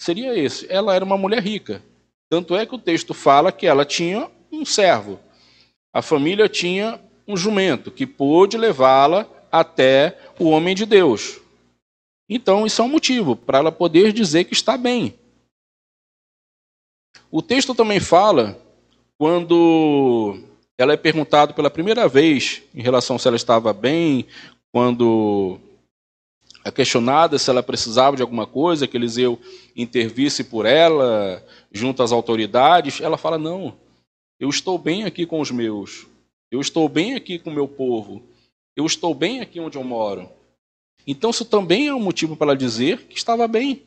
Speaker 2: seria esse. Ela era uma mulher rica. Tanto é que o texto fala que ela tinha um servo. A família tinha um jumento que pôde levá-la até o homem de Deus. Então isso é um motivo para ela poder dizer que está bem. O texto também fala quando ela é perguntada pela primeira vez em relação se ela estava bem, quando é questionada se ela precisava de alguma coisa, que Eliseu intervisse por ela, junto às autoridades, ela fala: Não, eu estou bem aqui com os meus, eu estou bem aqui com o meu povo, eu estou bem aqui onde eu moro. Então, isso também é um motivo para ela dizer que estava bem.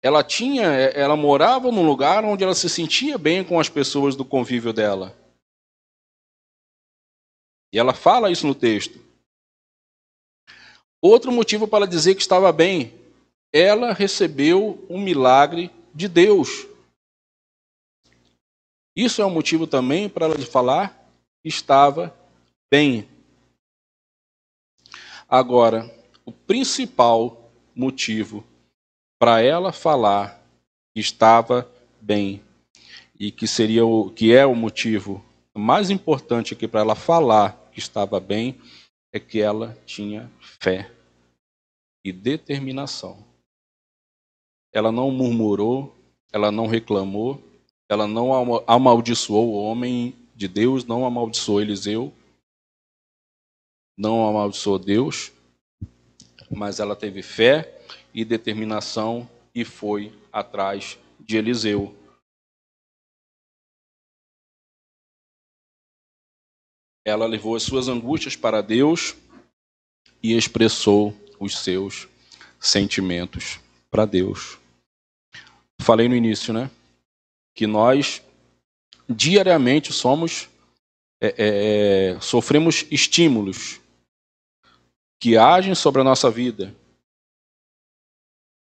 Speaker 2: Ela tinha, ela morava num lugar onde ela se sentia bem com as pessoas do convívio dela. E ela fala isso no texto. Outro motivo para dizer que estava bem, ela recebeu um milagre de Deus. Isso é um motivo também para ela falar que estava bem. Agora, o principal motivo para ela falar que estava bem e que seria o que é o motivo mais importante aqui para ela falar que estava bem é que ela tinha fé e determinação. Ela não murmurou, ela não reclamou, ela não amaldiçoou o homem de Deus, não amaldiçoou Eliseu, não amaldiçoou Deus, mas ela teve fé e determinação e foi atrás de Eliseu. Ela levou as suas angústias para Deus e expressou os seus sentimentos para Deus. Falei no início, né? Que nós diariamente somos é, é, sofremos estímulos que agem sobre a nossa vida.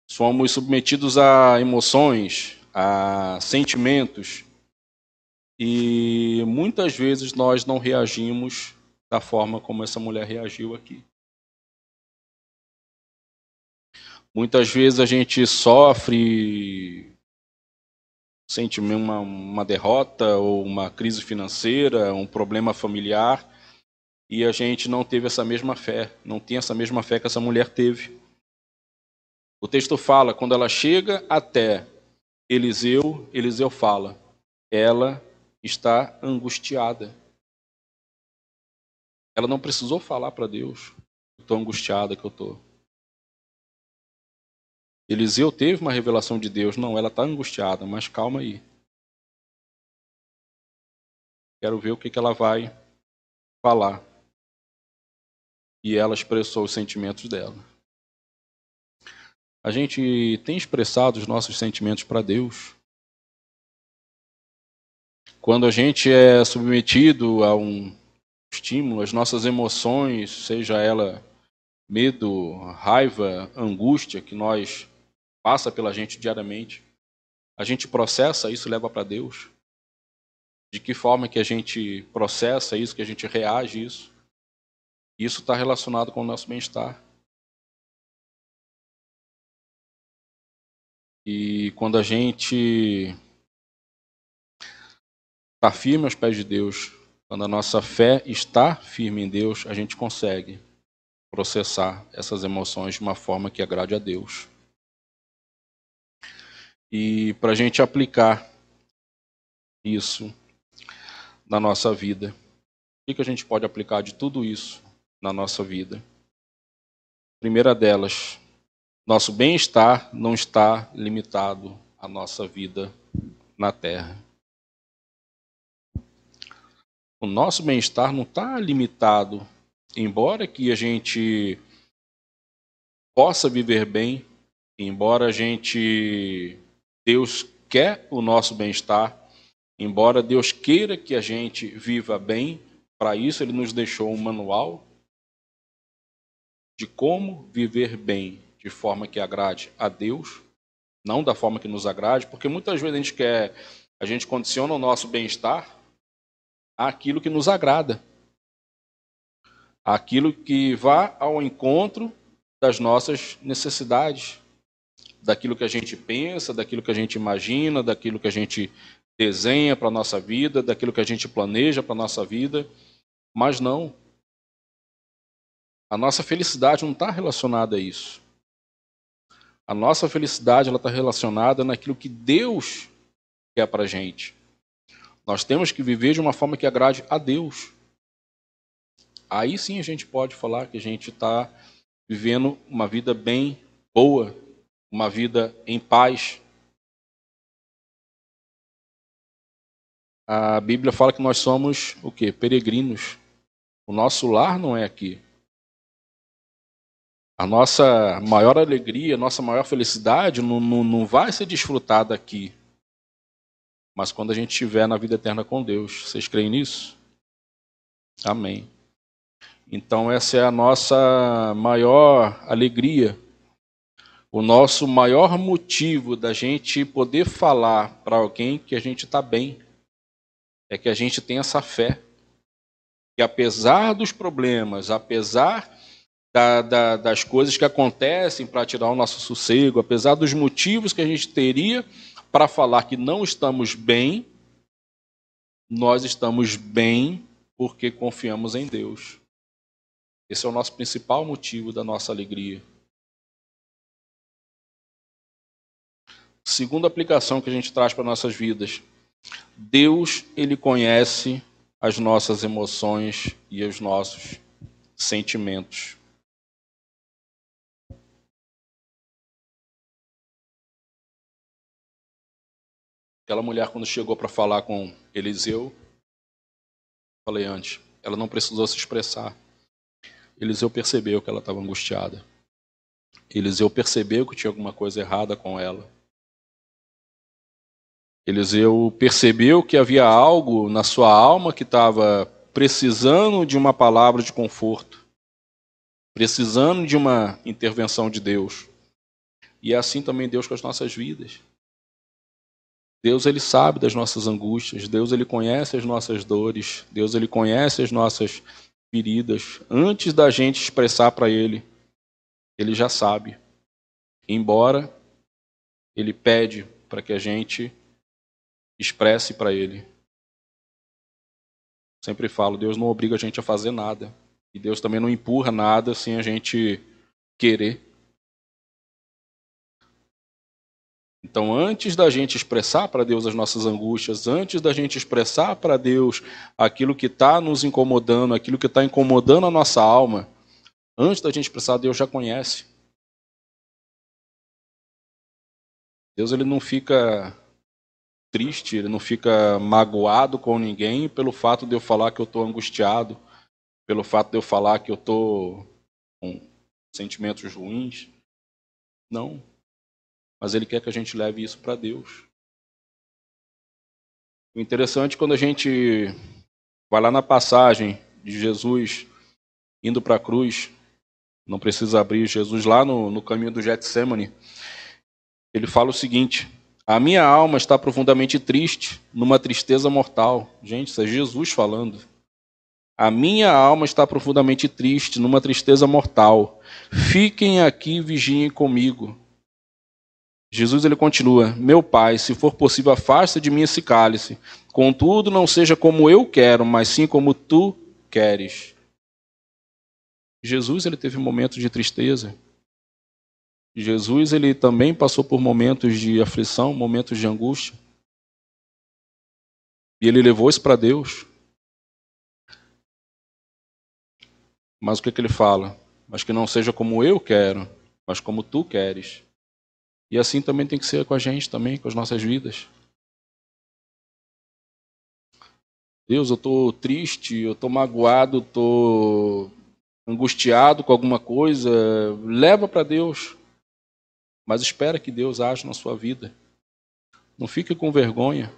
Speaker 2: Somos submetidos a emoções, a sentimentos, e muitas vezes nós não reagimos da forma como essa mulher reagiu aqui. Muitas vezes a gente sofre sente uma, uma derrota ou uma crise financeira, um problema familiar, e a gente não teve essa mesma fé, não tem essa mesma fé que essa mulher teve. O texto fala, quando ela chega até Eliseu, Eliseu fala, ela está angustiada. Ela não precisou falar para Deus, estou angustiada que eu estou. Eliseu teve uma revelação de Deus, não, ela está angustiada, mas calma aí. Quero ver o que, que ela vai falar. E ela expressou os sentimentos dela. A gente tem expressado os nossos sentimentos para Deus. Quando a gente é submetido a um estímulo, as nossas emoções, seja ela medo, raiva, angústia, que nós passa pela gente diariamente. A gente processa isso leva para Deus. De que forma que a gente processa isso, que a gente reage isso. Isso está relacionado com o nosso bem-estar. E quando a gente está firme aos pés de Deus, quando a nossa fé está firme em Deus, a gente consegue processar essas emoções de uma forma que agrade a Deus e para a gente aplicar isso na nossa vida. O que a gente pode aplicar de tudo isso na nossa vida? Primeira delas, nosso bem-estar não está limitado à nossa vida na Terra. O nosso bem-estar não está limitado, embora que a gente possa viver bem, embora a gente Deus quer o nosso bem-estar, embora Deus queira que a gente viva bem, para isso ele nos deixou um manual de como viver bem de forma que agrade a Deus, não da forma que nos agrade, porque muitas vezes a gente quer, a gente condiciona o nosso bem-estar àquilo que nos agrada, aquilo que vá ao encontro das nossas necessidades daquilo que a gente pensa, daquilo que a gente imagina, daquilo que a gente desenha para a nossa vida, daquilo que a gente planeja para a nossa vida, mas não. A nossa felicidade não está relacionada a isso. A nossa felicidade está relacionada naquilo que Deus quer para a gente. Nós temos que viver de uma forma que agrade a Deus. Aí sim a gente pode falar que a gente está vivendo uma vida bem boa, uma vida em paz. A Bíblia fala que nós somos o quê? Peregrinos. O nosso lar não é aqui. A nossa maior alegria, a nossa maior felicidade não, não, não vai ser desfrutada aqui. Mas quando a gente estiver na vida eterna com Deus. Vocês creem nisso? Amém. Então, essa é a nossa maior alegria o nosso maior motivo da gente poder falar para alguém que a gente está bem é que a gente tem essa fé. Que apesar dos problemas, apesar da, da, das coisas que acontecem para tirar o nosso sossego, apesar dos motivos que a gente teria para falar que não estamos bem, nós estamos bem porque confiamos em Deus. Esse é o nosso principal motivo da nossa alegria. Segunda aplicação que a gente traz para nossas vidas. Deus, ele conhece as nossas emoções e os nossos sentimentos. Aquela mulher, quando chegou para falar com Eliseu, falei antes, ela não precisou se expressar. Eliseu percebeu que ela estava angustiada. Eliseu percebeu que tinha alguma coisa errada com ela. Eliseu percebeu que havia algo na sua alma que estava precisando de uma palavra de conforto, precisando de uma intervenção de Deus. E é assim também Deus com as nossas vidas. Deus ele sabe das nossas angústias, Deus ele conhece as nossas dores, Deus ele conhece as nossas feridas antes da gente expressar para ele. Ele já sabe. Embora ele pede para que a gente expresse para ele. Sempre falo, Deus não obriga a gente a fazer nada. E Deus também não empurra nada sem a gente querer. Então, antes da gente expressar para Deus as nossas angústias, antes da gente expressar para Deus aquilo que está nos incomodando, aquilo que está incomodando a nossa alma, antes da gente expressar, Deus já conhece. Deus ele não fica triste, ele não fica magoado com ninguém pelo fato de eu falar que eu estou angustiado, pelo fato de eu falar que eu estou com sentimentos ruins. Não. Mas Ele quer que a gente leve isso para Deus. O interessante é quando a gente vai lá na passagem de Jesus indo para a cruz, não precisa abrir Jesus lá no, no caminho do Getsemane, ele fala o seguinte: A minha alma está profundamente triste, numa tristeza mortal. Gente, isso é Jesus falando. A minha alma está profundamente triste, numa tristeza mortal. Fiquem aqui e vigiem comigo. Jesus ele continua: Meu Pai, se for possível, afasta de mim esse cálice. Contudo, não seja como eu quero, mas sim como tu queres. Jesus ele teve momentos de tristeza. Jesus ele também passou por momentos de aflição, momentos de angústia. E ele levou isso para Deus. Mas o que, que ele fala? Mas que não seja como eu quero, mas como tu queres. E assim também tem que ser com a gente também, com as nossas vidas. Deus, eu estou triste, eu estou magoado, estou angustiado com alguma coisa. Leva para Deus. Mas espera que Deus age na sua vida. Não fique com vergonha.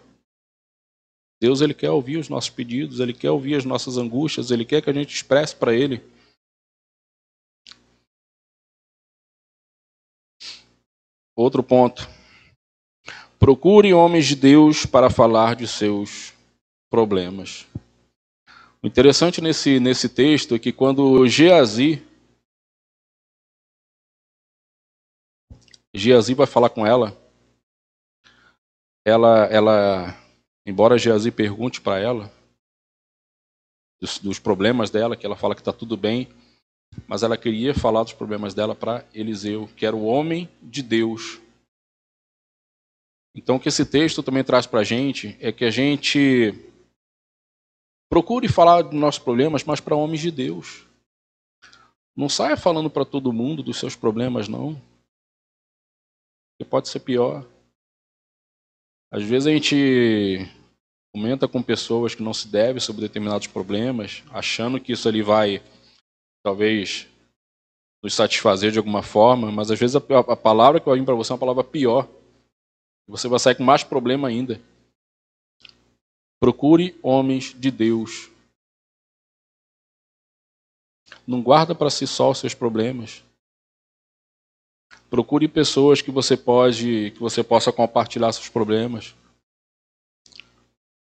Speaker 2: Deus ele quer ouvir os nossos pedidos, ele quer ouvir as nossas angústias, ele quer que a gente expresse para ele. Outro ponto. Procure homens de Deus para falar de seus problemas. O interessante nesse, nesse texto é que quando Geazi, Geazi vai falar com ela, ela, ela embora Geazi pergunte para ela dos, dos problemas dela, que ela fala que está tudo bem, mas ela queria falar dos problemas dela para Eliseu, que era o homem de Deus. Então, o que esse texto também traz para a gente é que a gente procure falar dos nossos problemas, mas para homens de Deus. Não saia falando para todo mundo dos seus problemas, não. Porque pode ser pior. Às vezes a gente comenta com pessoas que não se deve sobre determinados problemas, achando que isso ali vai talvez nos satisfazer de alguma forma, mas às vezes a, a palavra que vai vir para você é uma palavra pior. Você vai sair com mais problema ainda. Procure homens de Deus. Não guarda para si só os seus problemas. Procure pessoas que você pode, que você possa compartilhar seus problemas.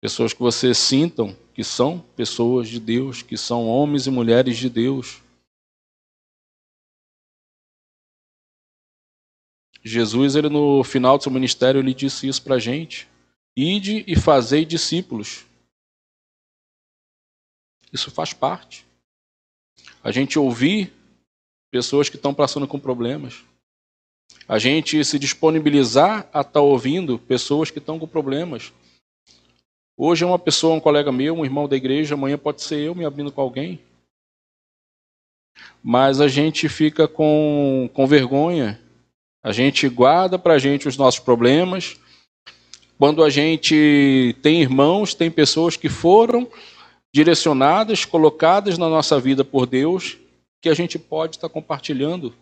Speaker 2: Pessoas que você sintam que são pessoas de Deus, que são homens e mulheres de Deus. Jesus, ele no final do seu ministério, ele disse isso para a gente: ide e fazei discípulos. Isso faz parte. A gente ouvir pessoas que estão passando com problemas. A gente se disponibilizar a estar tá ouvindo pessoas que estão com problemas. Hoje é uma pessoa, um colega meu, um irmão da igreja, amanhã pode ser eu me abrindo com alguém. Mas a gente fica com, com vergonha, a gente guarda para a gente os nossos problemas. Quando a gente tem irmãos, tem pessoas que foram direcionadas, colocadas na nossa vida por Deus, que a gente pode estar compartilhando.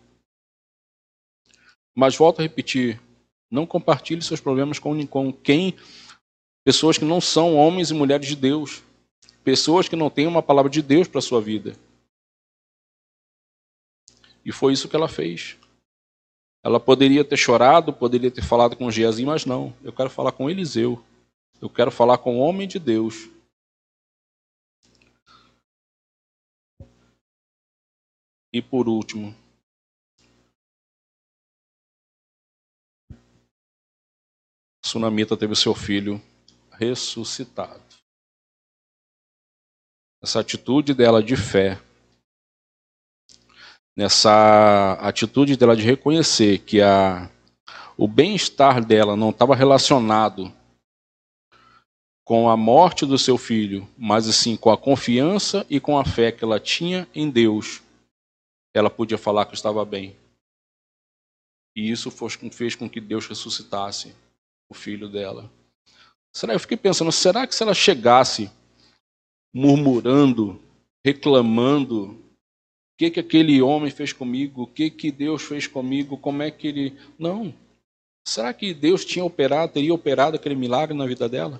Speaker 2: Mas volto a repetir, não compartilhe seus problemas com, com quem pessoas que não são homens e mulheres de Deus. pessoas que não têm uma palavra de Deus para a sua vida. E foi isso que ela fez. Ela poderia ter chorado, poderia ter falado com Geazi, mas não. Eu quero falar com Eliseu. Eu quero falar com o homem de Deus. E por último, Sunamita teve seu filho ressuscitado. Essa atitude dela de fé nessa atitude dela de reconhecer que a, o bem-estar dela não estava relacionado com a morte do seu filho, mas assim com a confiança e com a fé que ela tinha em Deus, ela podia falar que estava bem. E isso fez com que Deus ressuscitasse o filho dela. Será? Eu fiquei pensando, será que se ela chegasse murmurando, reclamando, que, que aquele homem fez comigo, o que, que Deus fez comigo, como é que ele. Não. Será que Deus tinha operado, teria operado aquele milagre na vida dela?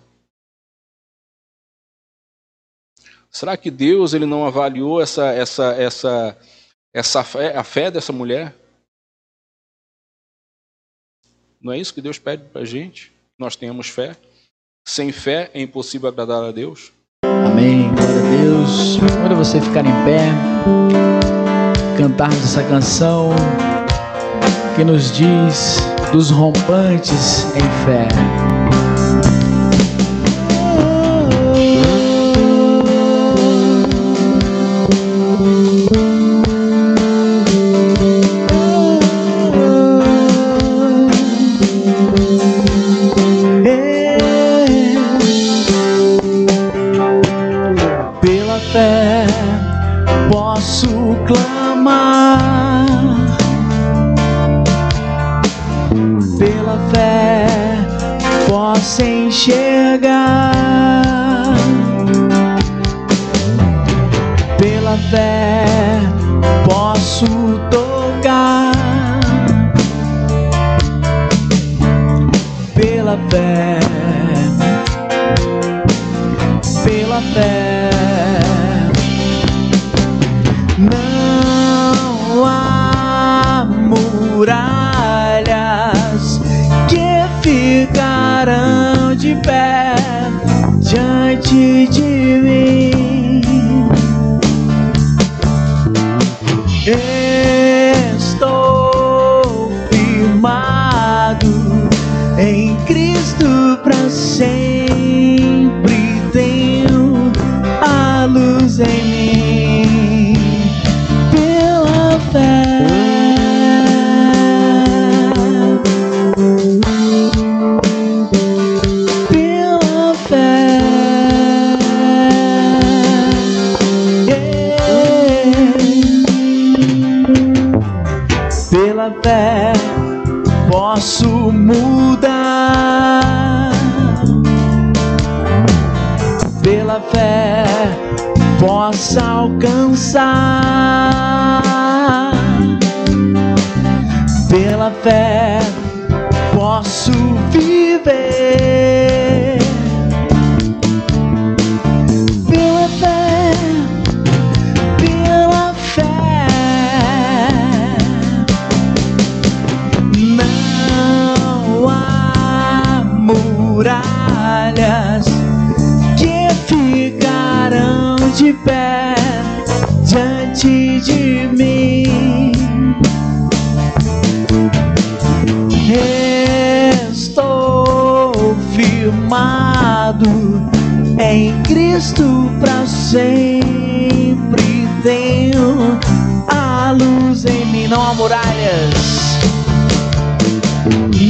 Speaker 2: Será que Deus ele não avaliou essa essa essa essa fé, a fé dessa mulher? Não é isso que Deus pede para a gente? Nós tenhamos fé. Sem fé é impossível agradar a Deus.
Speaker 1: Amém. Glória a Deus. Quando você ficar em pé cantarmos essa canção que nos diz dos rompantes em fé. enxerga pela fé. bad to pela fé. é em Cristo para sempre. Tenho a luz em mim, não há muralhas.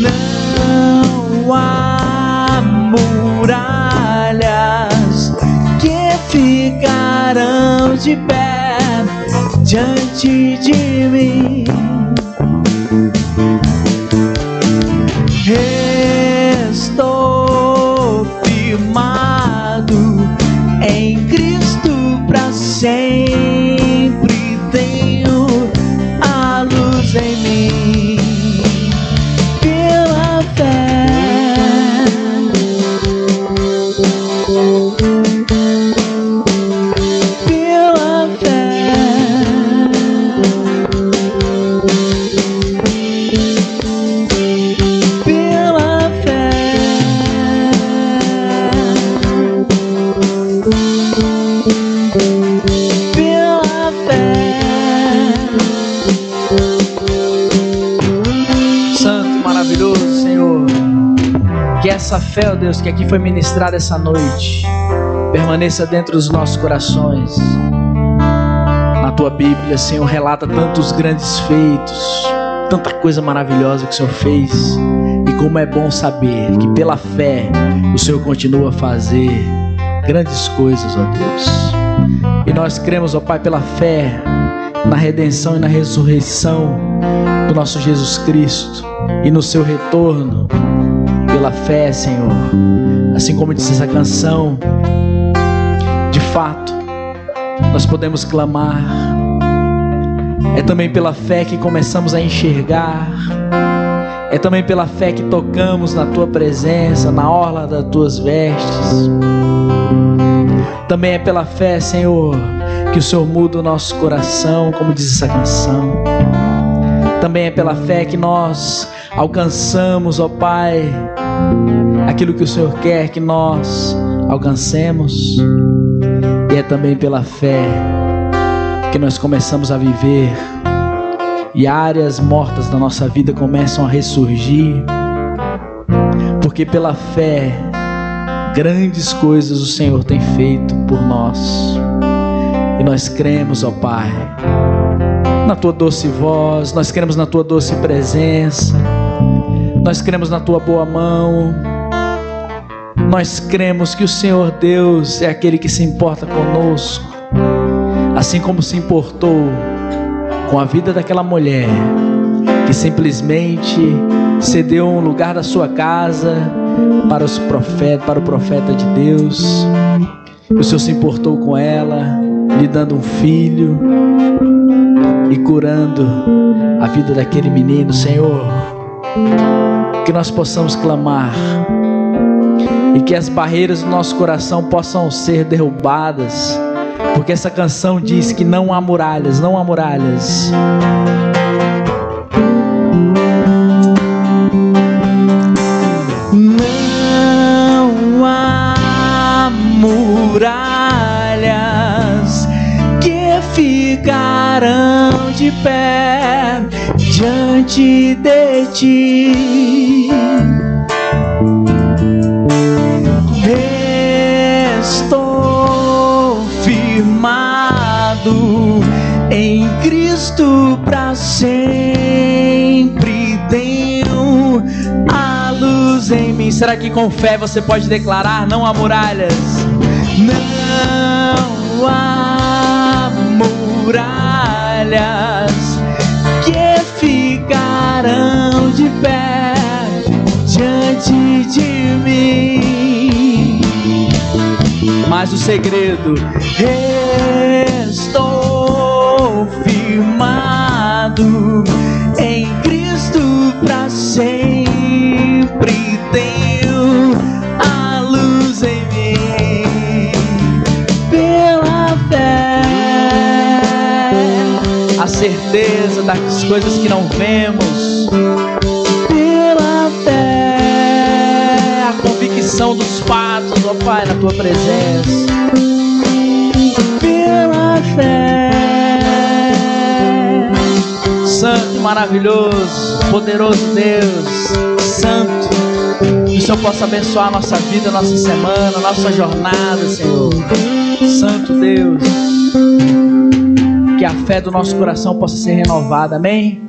Speaker 1: Não há muralhas que ficarão de pé diante de mim. Essa fé, ó Deus, que aqui foi ministrada essa noite, permaneça dentro dos nossos corações. Na tua Bíblia, Senhor, relata tantos grandes feitos, tanta coisa maravilhosa que o Senhor fez. E como é bom saber que pela fé o Senhor continua a fazer grandes coisas, ó Deus. E nós cremos, ó Pai, pela fé na redenção e na ressurreição do nosso Jesus Cristo e no seu retorno pela fé, Senhor. Assim como disse essa canção, de fato, nós podemos clamar. É também pela fé que começamos a enxergar. É também pela fé que tocamos na tua presença, na orla das tuas vestes. Também é pela fé, Senhor, que o Senhor muda o nosso coração, como diz essa canção. Também é pela fé que nós alcançamos, ó Pai, aquilo que o Senhor quer que nós alcancemos. E é também pela fé que nós começamos a viver e áreas mortas da nossa vida começam a ressurgir. Porque pela fé, grandes coisas o Senhor tem feito por nós. E nós cremos, ó Pai, na tua doce voz, nós cremos na tua doce presença, nós cremos na tua boa mão. Nós cremos que o Senhor Deus é aquele que se importa conosco, assim como se importou com a vida daquela mulher que simplesmente cedeu um lugar da sua casa para os profetas, para o profeta de Deus. O Senhor se importou com ela, lhe dando um filho e curando a vida daquele menino, Senhor. Que nós possamos clamar. E que as barreiras do nosso coração possam ser derrubadas, porque essa canção diz que não há muralhas, não há muralhas. Não há muralhas que ficarão de pé diante de ti. Estou firmado em Cristo para sempre. Tenho a luz em mim. Será que com fé você pode declarar: não há muralhas? Não há muralhas ficarão de pé diante de mim. Mas o segredo, estou firmado em Cristo para sempre. Tenho a luz em mim pela fé, a certeza das coisas que não vemos. Pai, na tua presença. Pela fé, Santo, maravilhoso, poderoso Deus, Santo. Que o Senhor possa abençoar a nossa vida, a nossa semana, a nossa jornada, Senhor. Santo Deus. Que a fé do nosso coração possa ser renovada, amém?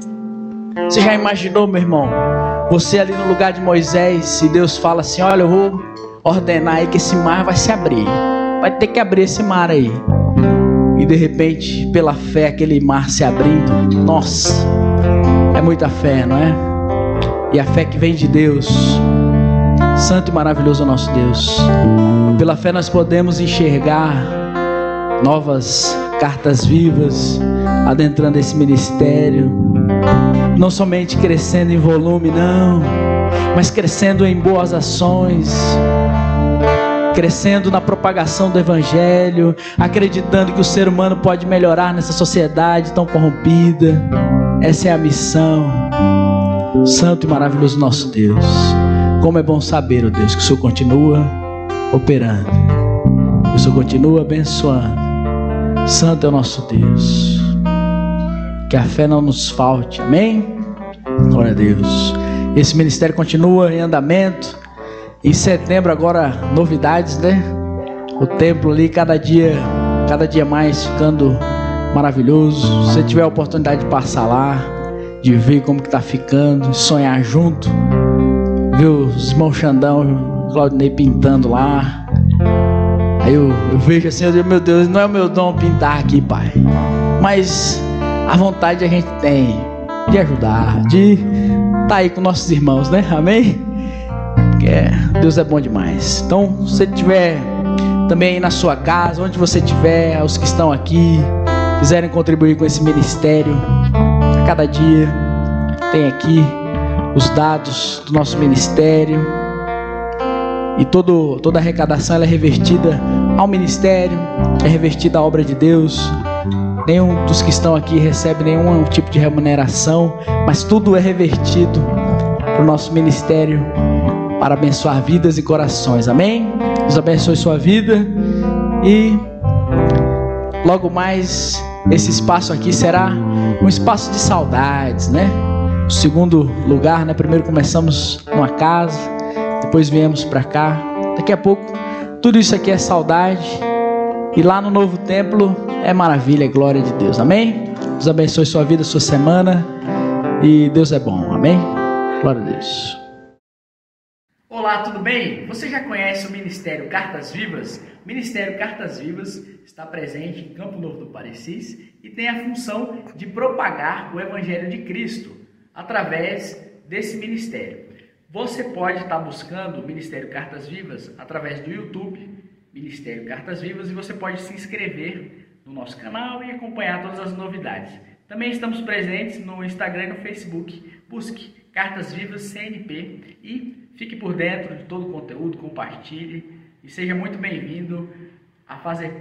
Speaker 1: Você já imaginou, meu irmão? Você ali no lugar de Moisés, e Deus fala assim: Olha, eu vou ordenar aí que esse mar vai se abrir. Vai ter que abrir esse mar aí. E de repente, pela fé, aquele mar se abrindo. Nossa, é muita fé, não é? E a fé que vem de Deus. Santo e maravilhoso é nosso Deus. Pela fé nós podemos enxergar novas cartas vivas adentrando esse ministério. Não somente crescendo em volume, não, mas crescendo em boas ações, crescendo na propagação do Evangelho, acreditando que o ser humano pode melhorar nessa sociedade tão corrompida. Essa é a missão. Santo e maravilhoso nosso Deus. Como é bom saber, ó oh Deus, que o Senhor continua operando, que o Senhor continua abençoando. Santo é o nosso Deus. Que a fé não nos falte, amém? Glória a Deus. Esse ministério continua em andamento. Em setembro agora novidades, né? O templo ali cada dia, cada dia mais ficando maravilhoso. Se você tiver a oportunidade de passar lá, de ver como que tá ficando, sonhar junto, ver os irmãos Xandão, Claudinei pintando lá. Aí eu, eu vejo assim, eu digo, meu Deus, não é o meu dom pintar aqui, pai. Mas a vontade a gente tem de ajudar, de estar tá aí com nossos irmãos, né? Amém? Porque Deus é bom demais. Então, se você tiver também na sua casa, onde você estiver, os que estão aqui, quiserem contribuir com esse ministério, a cada dia tem aqui os dados do nosso ministério e todo, toda a arrecadação é revertida ao ministério, é revertida à obra de Deus. Nenhum dos que estão aqui recebe nenhum tipo de remuneração, mas tudo é revertido para o nosso ministério para abençoar vidas e corações. Amém? Deus abençoe sua vida e logo mais esse espaço aqui será um espaço de saudades, né? O segundo lugar, né? Primeiro começamos numa casa, depois viemos para cá. Daqui a pouco tudo isso aqui é saudade e lá no novo templo é maravilha, é glória de Deus. Amém? Deus abençoe sua vida, sua semana e Deus é bom. Amém? Glória a Deus.
Speaker 3: Olá, tudo bem? Você já conhece o Ministério Cartas Vivas? O Ministério Cartas Vivas está presente em Campo Novo do Parecis e tem a função de propagar o Evangelho de Cristo através desse ministério. Você pode estar buscando o Ministério Cartas Vivas através do YouTube, Ministério Cartas Vivas, e você pode se inscrever no nosso canal e acompanhar todas as novidades. Também estamos presentes no Instagram e no Facebook. Busque Cartas Vivas CNP e fique por dentro de todo o conteúdo, compartilhe e seja muito bem-vindo a fazer parte